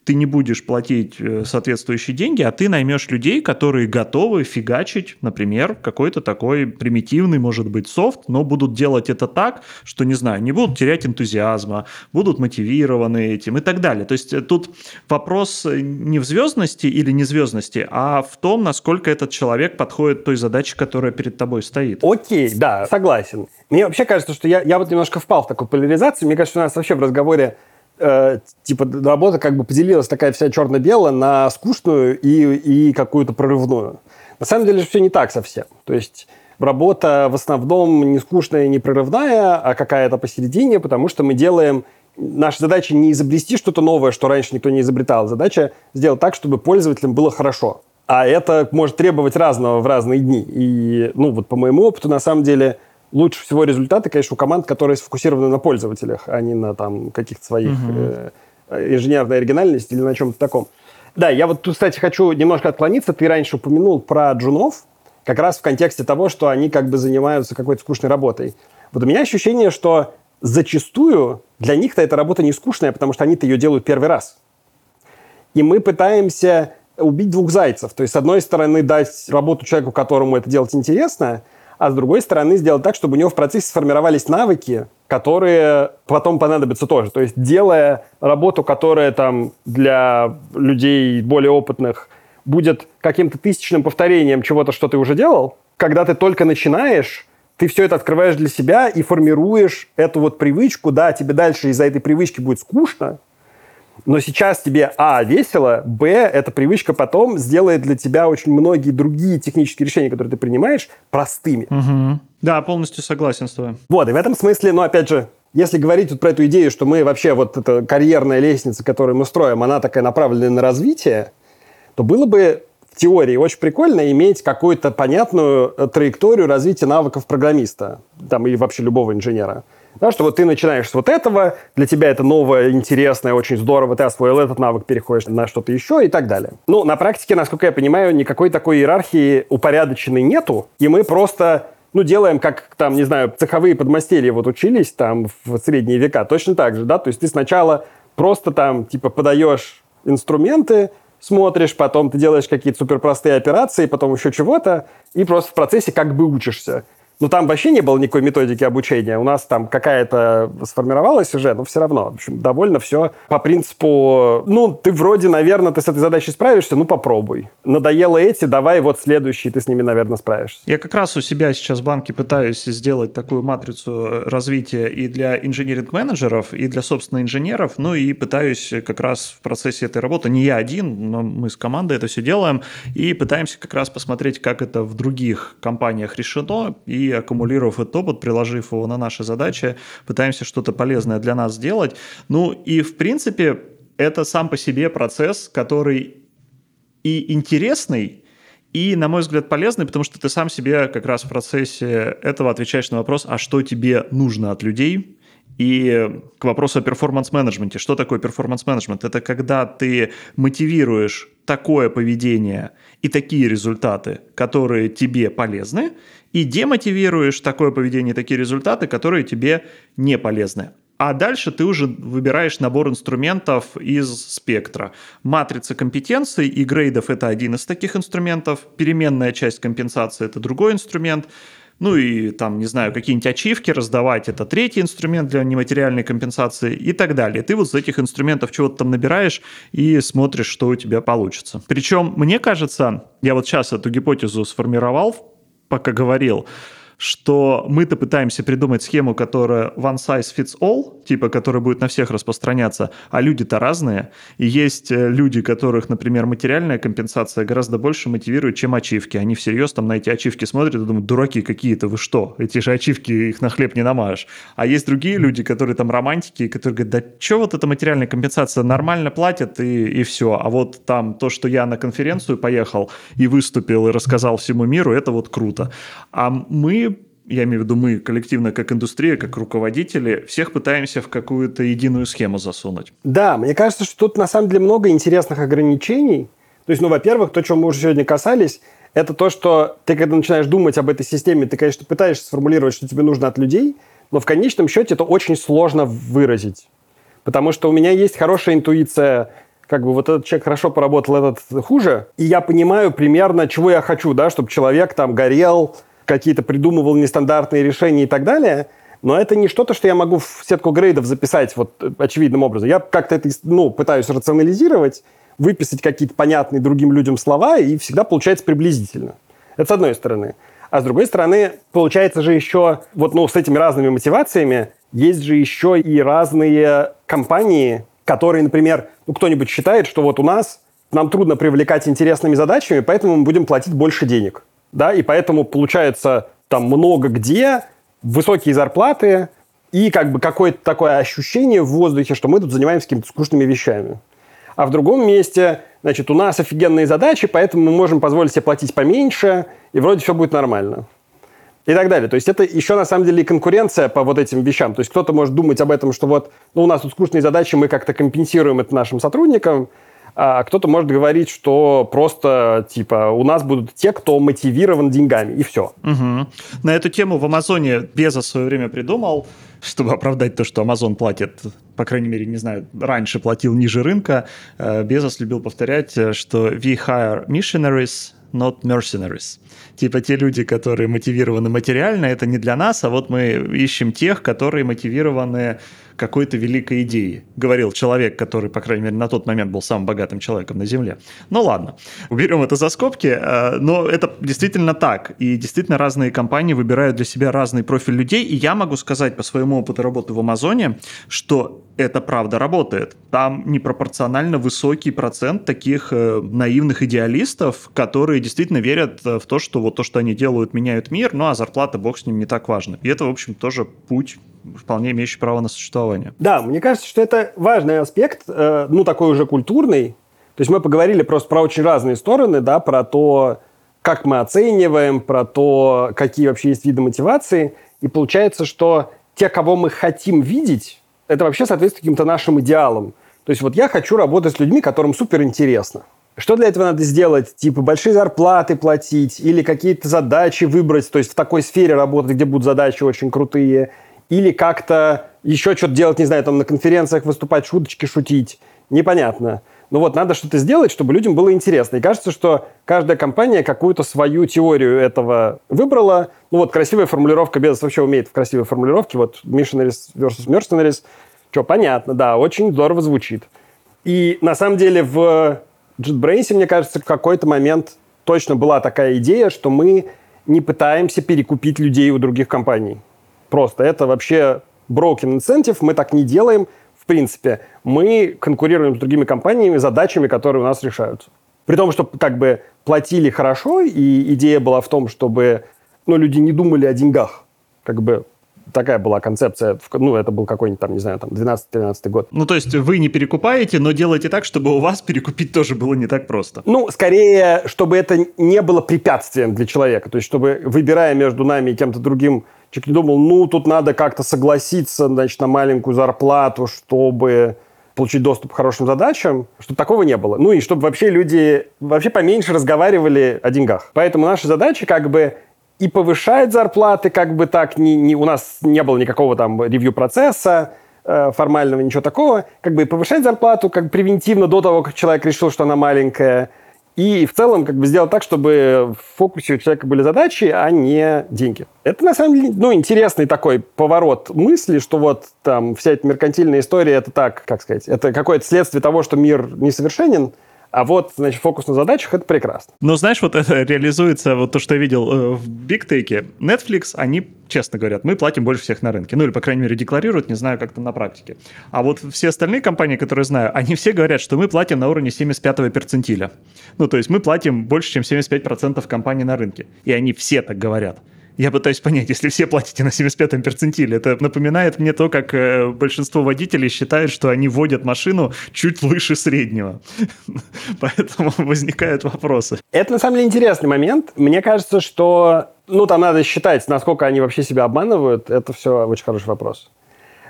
ты не будешь платить э, соответствующие деньги, а ты наймешь людей, которые готовы фигачить, например, какой-то такой примитивный, может быть, софт, но будут делать это так, что, не знаю, не будут терять энтузиазма, будут мотивированы этим и так далее. То есть э, тут вопрос э, не в звездности или не звездности, а в том, насколько этот человек подходит той задаче, которая перед тобой стоит. Окей, да, согласен. Мне вообще кажется, что я, я вот немножко впал в такую поляризацию. Мне кажется, у нас вообще в разговоре э, типа работа как бы поделилась такая вся черно-белая на скучную и, и какую-то прорывную. На самом деле все не так совсем. То есть работа в основном не скучная, не прорывная, а какая-то посередине, потому что мы делаем... Наша задача не изобрести что-то новое, что раньше никто не изобретал. Задача сделать так, чтобы пользователям было хорошо. А это может требовать разного в разные дни. И, ну, вот по моему опыту, на самом деле, лучше всего результаты, конечно, у команд, которые сфокусированы на пользователях, а не на там каких-то своих uh-huh. э, инженерной оригинальности или на чем-то таком. Да, я вот тут, кстати, хочу немножко отклониться. Ты раньше упомянул про джунов, как раз в контексте того, что они как бы занимаются какой-то скучной работой. Вот у меня ощущение, что зачастую для них-то эта работа не скучная, потому что они-то ее делают первый раз. И мы пытаемся убить двух зайцев. То есть, с одной стороны, дать работу человеку, которому это делать интересно – а с другой стороны сделать так, чтобы у него в процессе сформировались навыки, которые потом понадобятся тоже. То есть делая работу, которая там для людей более опытных будет каким-то тысячным повторением чего-то, что ты уже делал, когда ты только начинаешь, ты все это открываешь для себя и формируешь эту вот привычку, да, тебе дальше из-за этой привычки будет скучно, но сейчас тебе, а, весело, б, эта привычка потом сделает для тебя очень многие другие технические решения, которые ты принимаешь, простыми. Угу. Да, полностью согласен с тобой. Вот, и в этом смысле, ну, опять же, если говорить вот про эту идею, что мы вообще, вот эта карьерная лестница, которую мы строим, она такая направленная на развитие, то было бы в теории очень прикольно иметь какую-то понятную э, траекторию развития навыков программиста, там, и вообще любого инженера. Да, что вот ты начинаешь с вот этого, для тебя это новое, интересное, очень здорово, ты освоил этот навык, переходишь на что-то еще и так далее. Ну, на практике, насколько я понимаю, никакой такой иерархии упорядоченной нету, и мы просто ну, делаем, как там, не знаю, цеховые подмастерья вот учились там в средние века, точно так же, да, то есть ты сначала просто там, типа, подаешь инструменты, смотришь, потом ты делаешь какие-то суперпростые операции, потом еще чего-то, и просто в процессе как бы учишься. Ну, там вообще не было никакой методики обучения. У нас там какая-то сформировалась уже, но все равно. В общем, довольно все по принципу, ну, ты вроде, наверное, ты с этой задачей справишься, ну, попробуй. Надоело эти, давай вот следующий, ты с ними, наверное, справишься. Я как раз у себя сейчас в банке пытаюсь сделать такую матрицу развития и для инженеринг-менеджеров, и для, собственно, инженеров, ну, и пытаюсь как раз в процессе этой работы, не я один, но мы с командой это все делаем, и пытаемся как раз посмотреть, как это в других компаниях решено, и аккумулировав этот опыт, приложив его на наши задачи, пытаемся что-то полезное для нас сделать. Ну и, в принципе, это сам по себе процесс, который и интересный, и, на мой взгляд, полезный, потому что ты сам себе как раз в процессе этого отвечаешь на вопрос, а что тебе нужно от людей, и к вопросу о перформанс-менеджменте. Что такое перформанс-менеджмент? Это когда ты мотивируешь такое поведение и такие результаты, которые тебе полезны, и демотивируешь такое поведение, такие результаты, которые тебе не полезны. А дальше ты уже выбираешь набор инструментов из спектра. Матрица компетенций и грейдов – это один из таких инструментов. Переменная часть компенсации – это другой инструмент. Ну и там, не знаю, какие-нибудь ачивки раздавать – это третий инструмент для нематериальной компенсации и так далее. Ты вот с этих инструментов чего-то там набираешь и смотришь, что у тебя получится. Причем, мне кажется, я вот сейчас эту гипотезу сформировал, пока говорил, что мы-то пытаемся придумать схему, которая one size fits all, типа, которая будет на всех распространяться, а люди-то разные. И есть э, люди, которых, например, материальная компенсация гораздо больше мотивирует, чем ачивки. Они всерьез там на эти ачивки смотрят и думают, дураки какие-то, вы что? Эти же ачивки, их на хлеб не намажешь. А есть другие люди, которые там романтики, которые говорят, да что вот эта материальная компенсация, нормально платят и, и все. А вот там то, что я на конференцию поехал и выступил и рассказал всему миру, это вот круто. А мы я имею в виду мы коллективно, как индустрия, как руководители, всех пытаемся в какую-то единую схему засунуть. Да, мне кажется, что тут на самом деле много интересных ограничений. То есть, ну, во-первых, то, чем мы уже сегодня касались, это то, что ты, когда начинаешь думать об этой системе, ты, конечно, пытаешься сформулировать, что тебе нужно от людей, но в конечном счете это очень сложно выразить. Потому что у меня есть хорошая интуиция, как бы вот этот человек хорошо поработал, этот хуже, и я понимаю примерно, чего я хочу, да, чтобы человек там горел, какие-то придумывал нестандартные решения и так далее, но это не что-то, что я могу в сетку грейдов записать вот э, очевидным образом. Я как-то это, ну, пытаюсь рационализировать, выписать какие-то понятные другим людям слова, и всегда получается приблизительно. Это с одной стороны. А с другой стороны, получается же еще, вот ну, с этими разными мотивациями, есть же еще и разные компании, которые, например, ну, кто-нибудь считает, что вот у нас нам трудно привлекать интересными задачами, поэтому мы будем платить больше денег да, и поэтому получается там много где высокие зарплаты и как бы какое-то такое ощущение в воздухе, что мы тут занимаемся какими-то скучными вещами. А в другом месте, значит, у нас офигенные задачи, поэтому мы можем позволить себе платить поменьше, и вроде все будет нормально. И так далее. То есть это еще на самом деле и конкуренция по вот этим вещам. То есть кто-то может думать об этом, что вот ну, у нас тут скучные задачи, мы как-то компенсируем это нашим сотрудникам, а кто-то может говорить, что просто, типа, у нас будут те, кто мотивирован деньгами, и все. Угу. На эту тему в Амазоне Безос в свое время придумал, чтобы оправдать то, что Amazon платит, по крайней мере, не знаю, раньше платил ниже рынка, э, Безос любил повторять, что we hire missionaries, not mercenaries. Типа те люди, которые мотивированы материально, это не для нас, а вот мы ищем тех, которые мотивированы какой-то великой идеи, говорил человек, который, по крайней мере, на тот момент был самым богатым человеком на Земле. Ну ладно, уберем это за скобки, э, но это действительно так, и действительно разные компании выбирают для себя разный профиль людей, и я могу сказать по своему опыту работы в Амазоне, что это правда работает. Там непропорционально высокий процент таких э, наивных идеалистов, которые действительно верят э, в то, что вот то, что они делают, меняют мир, ну а зарплата, бог с ним, не так важно. И это, в общем, тоже путь вполне имеющий право на существование. Да, мне кажется, что это важный аспект, э, ну, такой уже культурный. То есть мы поговорили просто про очень разные стороны, да, про то, как мы оцениваем, про то, какие вообще есть виды мотивации. И получается, что те, кого мы хотим видеть, это вообще соответствует каким-то нашим идеалам. То есть вот я хочу работать с людьми, которым супер интересно. Что для этого надо сделать? Типа большие зарплаты платить или какие-то задачи выбрать, то есть в такой сфере работать, где будут задачи очень крутые, или как-то еще что-то делать, не знаю, там на конференциях выступать, шуточки шутить. Непонятно. Ну вот, надо что-то сделать, чтобы людям было интересно. И кажется, что каждая компания какую-то свою теорию этого выбрала. Ну вот, красивая формулировка, Безос вообще умеет в красивой формулировке. Вот missionaries versus mercenaries. Что, понятно, да, очень здорово звучит. И на самом деле в JetBrains, мне кажется, в какой-то момент точно была такая идея, что мы не пытаемся перекупить людей у других компаний. Просто это вообще broken incentive, мы так не делаем. В принципе, мы конкурируем с другими компаниями задачами, которые у нас решаются. При том, что как бы платили хорошо, и идея была в том, чтобы ну, люди не думали о деньгах. Как бы такая была концепция. Ну, это был какой-нибудь там, не знаю, там 12-13 год. Ну, то есть вы не перекупаете, но делаете так, чтобы у вас перекупить тоже было не так просто. Ну, скорее, чтобы это не было препятствием для человека. То есть, чтобы, выбирая между нами и кем-то другим, человек не думал, ну, тут надо как-то согласиться, значит, на маленькую зарплату, чтобы получить доступ к хорошим задачам, чтобы такого не было. Ну и чтобы вообще люди вообще поменьше разговаривали о деньгах. Поэтому наша задача как бы и повышает зарплаты, как бы так, не, не, у нас не было никакого там ревью-процесса, э, формального, ничего такого, как бы и повышать зарплату как превентивно до того, как человек решил, что она маленькая, и в целом как бы сделать так, чтобы в фокусе у человека были задачи, а не деньги. Это на самом деле ну, интересный такой поворот мысли, что вот там вся эта меркантильная история, это так, как сказать, это какое-то следствие того, что мир несовершенен, А вот, значит, фокус на задачах — это прекрасно. Но знаешь, вот это реализуется, вот то, что я видел э, в Take. Netflix, они честно говорят, мы платим больше всех на рынке. Ну, или, по крайней мере, декларируют, не знаю, как то на практике. А вот все остальные компании, которые знаю, они все говорят, что мы платим на уровне 75-го перцентиля. Ну, то есть мы платим больше, чем 75% компаний на рынке. И они все так говорят. Я пытаюсь понять, если все платите на 75-м перцентиле, это напоминает мне то, как э, большинство водителей считают, что они водят машину чуть выше среднего. Поэтому возникают вопросы. Это на самом деле интересный момент. Мне кажется, что ну, там надо считать, насколько они вообще себя обманывают. Это все очень хороший вопрос.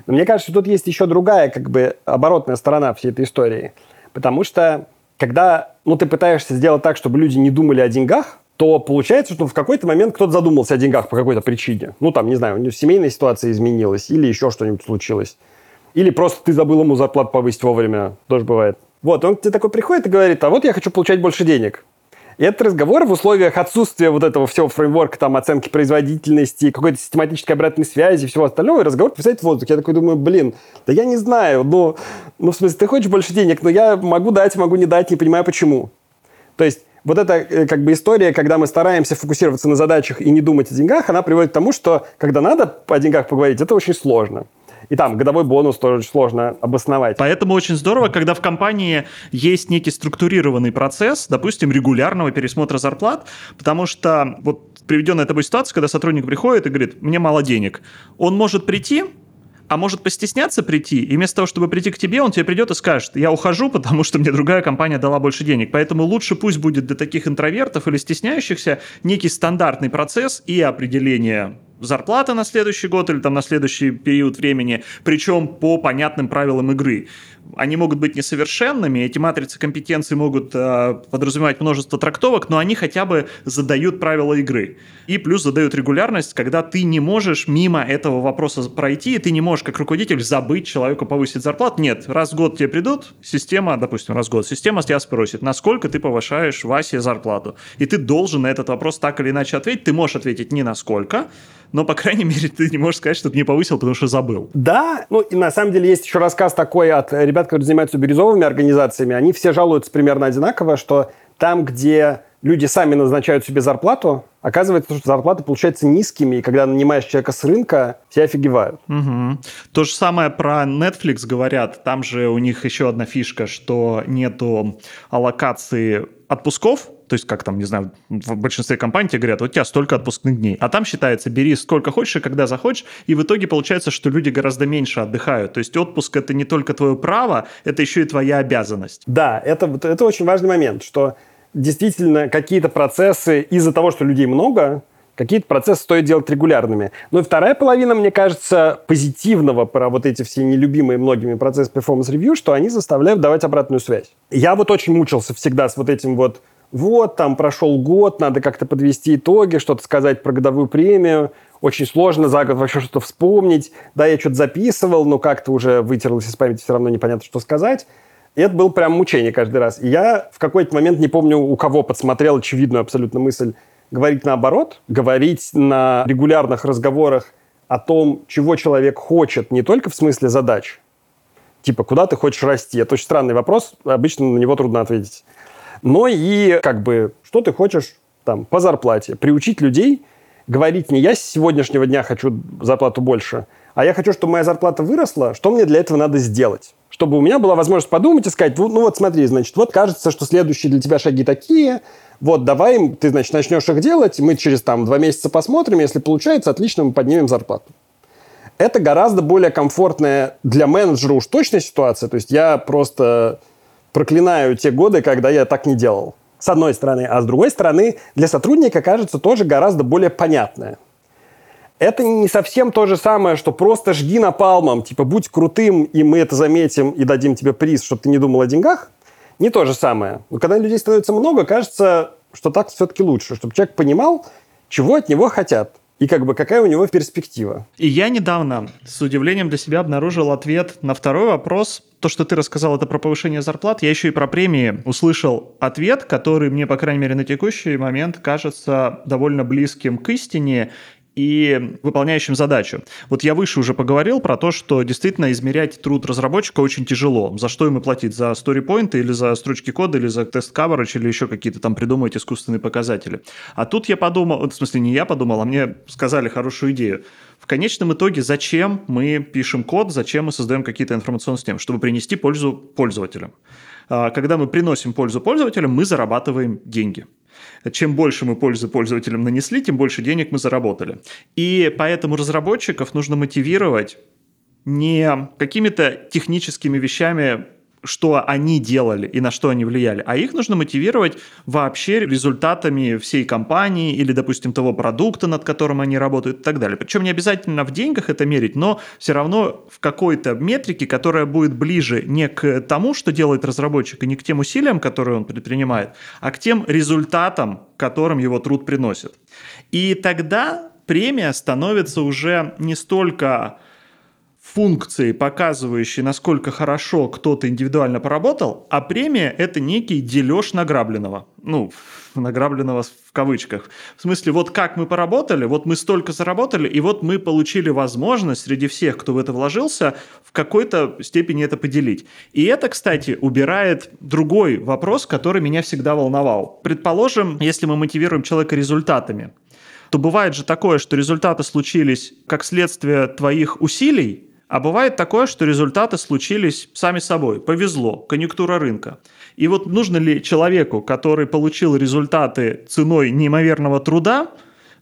Но мне кажется, тут есть еще другая, как бы, оборотная сторона всей этой истории. Потому что, когда ну, ты пытаешься сделать так, чтобы люди не думали о деньгах, то получается, что в какой-то момент кто-то задумался о деньгах по какой-то причине. Ну, там, не знаю, у него семейная ситуация изменилась, или еще что-нибудь случилось. Или просто ты забыл ему зарплату повысить вовремя. Тоже бывает. Вот, он тебе такой приходит и говорит, а вот я хочу получать больше денег. И этот разговор в условиях отсутствия вот этого всего фреймворка, там, оценки производительности, какой-то систематической обратной связи и всего остального, и разговор повисает в воздухе. Я такой думаю, блин, да я не знаю, ну, ну, в смысле, ты хочешь больше денег, но я могу дать, могу не дать, не понимаю почему. То есть вот эта э, как бы история, когда мы стараемся фокусироваться на задачах и не думать о деньгах, она приводит к тому, что когда надо о деньгах поговорить, это очень сложно. И там годовой бонус тоже очень сложно обосновать. Поэтому очень здорово, когда в компании есть некий структурированный процесс, допустим, регулярного пересмотра зарплат, потому что вот приведенная тобой ситуация, когда сотрудник приходит и говорит, мне мало денег, он может прийти, а может постесняться прийти, и вместо того, чтобы прийти к тебе, он тебе придет и скажет, я ухожу, потому что мне другая компания дала больше денег. Поэтому лучше пусть будет для таких интровертов или стесняющихся некий стандартный процесс и определение зарплата на следующий год или там на следующий период времени, причем по понятным правилам игры. Они могут быть несовершенными, эти матрицы компетенций могут э, подразумевать множество трактовок, но они хотя бы задают правила игры. И плюс задают регулярность, когда ты не можешь мимо этого вопроса пройти, и ты не можешь как руководитель забыть человеку повысить зарплату. Нет, раз в год тебе придут, система, допустим, раз в год, система тебя спросит, насколько ты повышаешь Васе зарплату. И ты должен на этот вопрос так или иначе ответить. Ты можешь ответить не на сколько, но, по крайней мере, ты не можешь сказать, что ты не повысил, потому что забыл. Да, ну и на самом деле есть еще рассказ такой от ребят, которые занимаются бирюзовыми организациями. Они все жалуются примерно одинаково, что там, где люди сами назначают себе зарплату, оказывается, что зарплаты получаются низкими, и когда нанимаешь человека с рынка, все офигевают. Угу. То же самое про Netflix говорят. Там же у них еще одна фишка, что нету аллокации отпусков, то есть как там, не знаю, в большинстве компаний тебе говорят, вот у тебя столько отпускных дней, а там считается, бери сколько хочешь и когда захочешь, и в итоге получается, что люди гораздо меньше отдыхают. То есть отпуск это не только твое право, это еще и твоя обязанность. Да, это, это очень важный момент, что действительно какие-то процессы из-за того, что людей много, какие-то процессы стоит делать регулярными. Ну и вторая половина, мне кажется, позитивного про вот эти все нелюбимые многими процессы performance review, что они заставляют давать обратную связь. Я вот очень мучился всегда с вот этим вот вот, там прошел год, надо как-то подвести итоги, что-то сказать про годовую премию. Очень сложно за год вообще что-то вспомнить. Да, я что-то записывал, но как-то уже вытерлось из памяти, все равно непонятно, что сказать. И это было прям мучение каждый раз. И я в какой-то момент, не помню, у кого подсмотрел очевидную абсолютно мысль, говорить наоборот, говорить на регулярных разговорах о том, чего человек хочет, не только в смысле задач, типа, куда ты хочешь расти. Это очень странный вопрос, обычно на него трудно ответить но и как бы, что ты хочешь там по зарплате. Приучить людей говорить не я с сегодняшнего дня хочу зарплату больше, а я хочу, чтобы моя зарплата выросла, что мне для этого надо сделать? Чтобы у меня была возможность подумать и сказать, ну, ну вот смотри, значит, вот кажется, что следующие для тебя шаги такие, вот давай, ты, значит, начнешь их делать, мы через там два месяца посмотрим, если получается, отлично, мы поднимем зарплату. Это гораздо более комфортная для менеджера уж точно ситуация. То есть я просто проклинаю те годы, когда я так не делал. С одной стороны. А с другой стороны, для сотрудника кажется тоже гораздо более понятное. Это не совсем то же самое, что просто жги напалмом, типа будь крутым, и мы это заметим и дадим тебе приз, чтобы ты не думал о деньгах. Не то же самое. Но когда людей становится много, кажется, что так все-таки лучше, чтобы человек понимал, чего от него хотят и как бы какая у него перспектива. И я недавно с удивлением для себя обнаружил ответ на второй вопрос. То, что ты рассказал, это про повышение зарплат. Я еще и про премии услышал ответ, который мне, по крайней мере, на текущий момент кажется довольно близким к истине. И выполняющим задачу. Вот я выше уже поговорил про то, что действительно измерять труд разработчика очень тяжело. За что ему платить? За сторипоинты или за строчки кода, или за тест coverage, или еще какие-то там придумывать искусственные показатели. А тут я подумал, в смысле не я подумал, а мне сказали хорошую идею. В конечном итоге, зачем мы пишем код, зачем мы создаем какие-то информационные системы? Чтобы принести пользу пользователям. А, когда мы приносим пользу пользователям, мы зарабатываем деньги. Чем больше мы пользы пользователям нанесли, тем больше денег мы заработали. И поэтому разработчиков нужно мотивировать не какими-то техническими вещами что они делали и на что они влияли, а их нужно мотивировать вообще результатами всей компании или, допустим, того продукта, над которым они работают и так далее. Причем не обязательно в деньгах это мерить, но все равно в какой-то метрике, которая будет ближе не к тому, что делает разработчик, и не к тем усилиям, которые он предпринимает, а к тем результатам, которым его труд приносит. И тогда премия становится уже не столько функции, показывающие, насколько хорошо кто-то индивидуально поработал, а премия – это некий дележ награбленного. Ну, награбленного в кавычках. В смысле, вот как мы поработали, вот мы столько заработали, и вот мы получили возможность среди всех, кто в это вложился, в какой-то степени это поделить. И это, кстати, убирает другой вопрос, который меня всегда волновал. Предположим, если мы мотивируем человека результатами, то бывает же такое, что результаты случились как следствие твоих усилий, а бывает такое, что результаты случились сами собой, повезло, конъюнктура рынка. И вот нужно ли человеку, который получил результаты ценой неимоверного труда,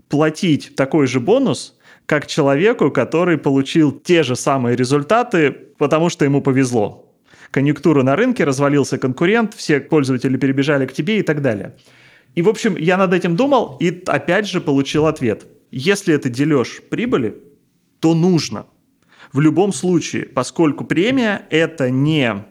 платить такой же бонус, как человеку, который получил те же самые результаты, потому что ему повезло. Конъюнктура на рынке, развалился конкурент, все пользователи перебежали к тебе и так далее. И, в общем, я над этим думал и опять же получил ответ. Если это дележ прибыли, то нужно – в любом случае, поскольку премия – это не,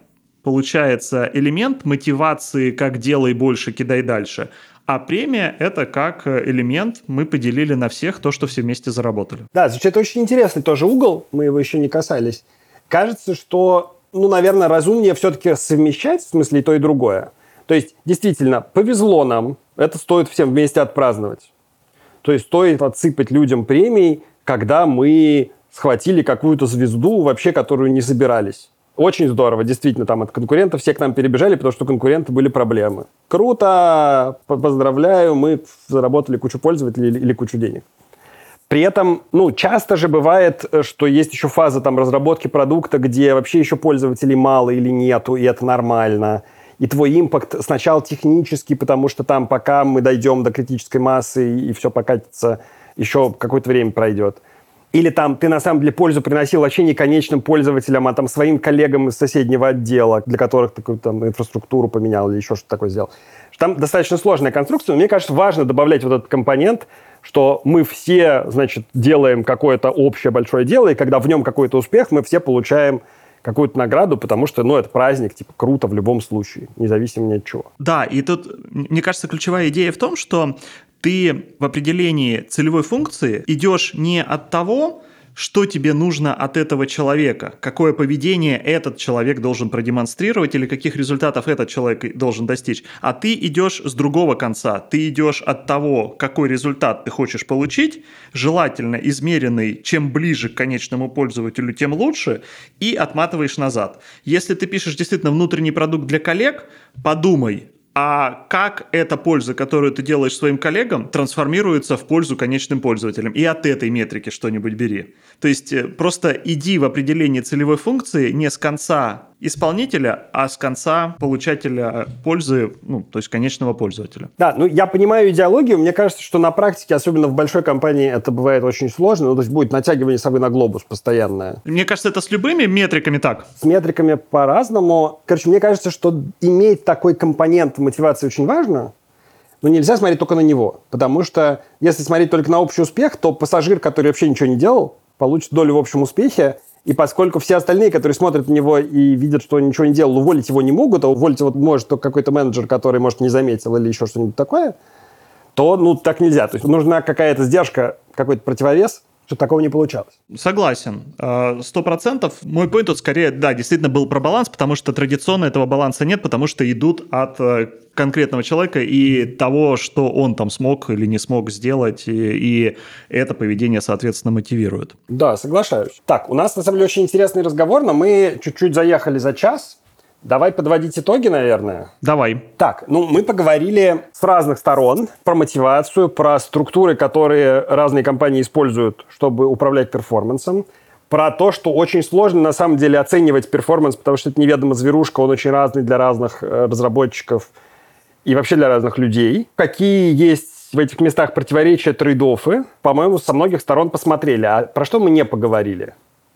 получается, элемент мотивации, как делай больше, кидай дальше, а премия – это как элемент, мы поделили на всех то, что все вместе заработали. Да, это очень интересный тоже угол, мы его еще не касались. Кажется, что, ну, наверное, разумнее все-таки совмещать, в смысле, и то, и другое. То есть, действительно, повезло нам, это стоит всем вместе отпраздновать. То есть, стоит отсыпать людям премии, когда мы схватили какую-то звезду, вообще которую не собирались. Очень здорово, действительно, там от конкурентов все к нам перебежали, потому что у конкурента были проблемы. Круто, поздравляю, мы заработали кучу пользователей или, или кучу денег. При этом, ну, часто же бывает, что есть еще фаза там разработки продукта, где вообще еще пользователей мало или нету, и это нормально. И твой импакт сначала технический, потому что там пока мы дойдем до критической массы и все покатится, еще какое-то время пройдет. Или там ты на самом деле пользу приносил вообще не конечным пользователям, а там своим коллегам из соседнего отдела, для которых ты там инфраструктуру поменял или еще что-то такое сделал. Там достаточно сложная конструкция, но мне кажется, важно добавлять вот этот компонент, что мы все, значит, делаем какое-то общее большое дело, и когда в нем какой-то успех, мы все получаем какую-то награду, потому что, ну, это праздник, типа, круто в любом случае, независимо ни от чего. Да, и тут, мне кажется, ключевая идея в том, что ты в определении целевой функции идешь не от того, что тебе нужно от этого человека, какое поведение этот человек должен продемонстрировать или каких результатов этот человек должен достичь, а ты идешь с другого конца, ты идешь от того, какой результат ты хочешь получить, желательно измеренный, чем ближе к конечному пользователю, тем лучше, и отматываешь назад. Если ты пишешь действительно внутренний продукт для коллег, подумай, а как эта польза, которую ты делаешь своим коллегам, трансформируется в пользу конечным пользователям. И от этой метрики что-нибудь бери. То есть э, просто иди в определение целевой функции не с конца исполнителя, а с конца получателя пользы, ну, то есть конечного пользователя. Да, ну я понимаю идеологию. Мне кажется, что на практике, особенно в большой компании, это бывает очень сложно. Ну, то есть будет натягивание совы на глобус постоянное. Мне кажется, это с любыми метриками так. С метриками по-разному. Короче, мне кажется, что иметь такой компонент мотивации очень важно. Но нельзя смотреть только на него. Потому что если смотреть только на общий успех, то пассажир, который вообще ничего не делал, получит долю в общем успехе, и поскольку все остальные, которые смотрят на него и видят, что он ничего не делал, уволить его не могут, а уволить его может только какой-то менеджер, который, может, не заметил или еще что-нибудь такое, то, ну, так нельзя. То есть нужна какая-то сдержка, какой-то противовес, что такого не получалось. Согласен. А, сто процентов. Мой point тут скорее, да, действительно был про баланс, потому что традиционно этого баланса нет, потому что идут от э, конкретного человека и того, что он там смог или не смог сделать, и, и это поведение, соответственно, мотивирует. Да, соглашаюсь. Так, у нас, на самом деле, очень интересный разговор, но мы чуть-чуть заехали за час, Давай подводить итоги, наверное. Давай. Так, ну мы поговорили с разных сторон про мотивацию, про структуры, которые разные компании используют, чтобы управлять перформансом, про то, что очень сложно на самом деле оценивать performance, потому что это неведома зверушка, он очень разный для разных э, разработчиков и вообще для разных людей. Какие есть в этих местах противоречия, trade-off ы, по-моему, со многих сторон посмотрели. А про что мы не поговорили?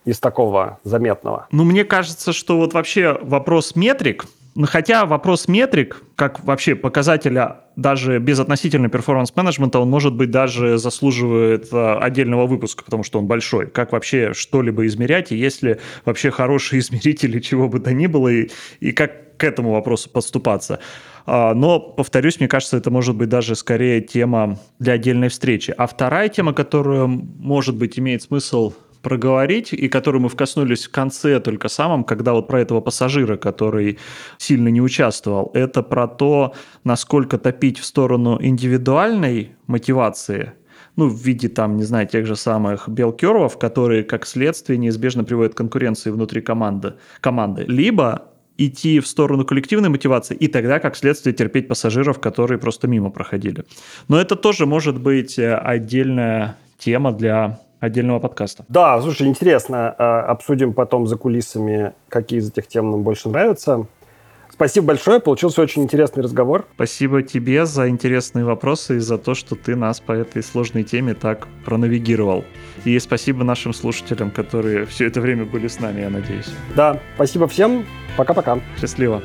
Из такого заметного? Ну, мне кажется, что вот вообще вопрос метрик, ну, хотя вопрос метрик, как вообще показателя даже безотносительно performance менеджмента, он, может быть, даже заслуживает а, отдельного выпуска, потому что он большой. Как вообще что-либо измерять, и есть ли вообще хорошие измерители чего бы то ни было, и, и как к этому вопросу подступаться. А, но, повторюсь, мне кажется, это может быть даже скорее тема для отдельной встречи. А вторая тема, которая, может быть, имеет смысл проговорить, и который мы вкоснулись в конце только самом, когда вот про этого пассажира, который сильно не участвовал, это про то, насколько топить в сторону индивидуальной мотивации, ну, в виде там, не знаю, тех же самых белкеров, которые, как следствие, неизбежно приводят к конкуренции внутри команды, команды. Либо идти в сторону коллективной мотивации и тогда, как следствие, терпеть пассажиров, которые просто мимо проходили. Но это тоже может быть э, отдельная тема для отдельного подкаста. Да, слушай, интересно. А, обсудим потом за кулисами, какие из этих тем нам больше нравятся. Спасибо большое, получился очень интересный разговор. Спасибо тебе за интересные вопросы и за то, что ты нас по этой сложной теме так пронавигировал. И спасибо нашим слушателям, которые все это время были с нами, я надеюсь. Да, спасибо всем. Пока-пока. Счастливо.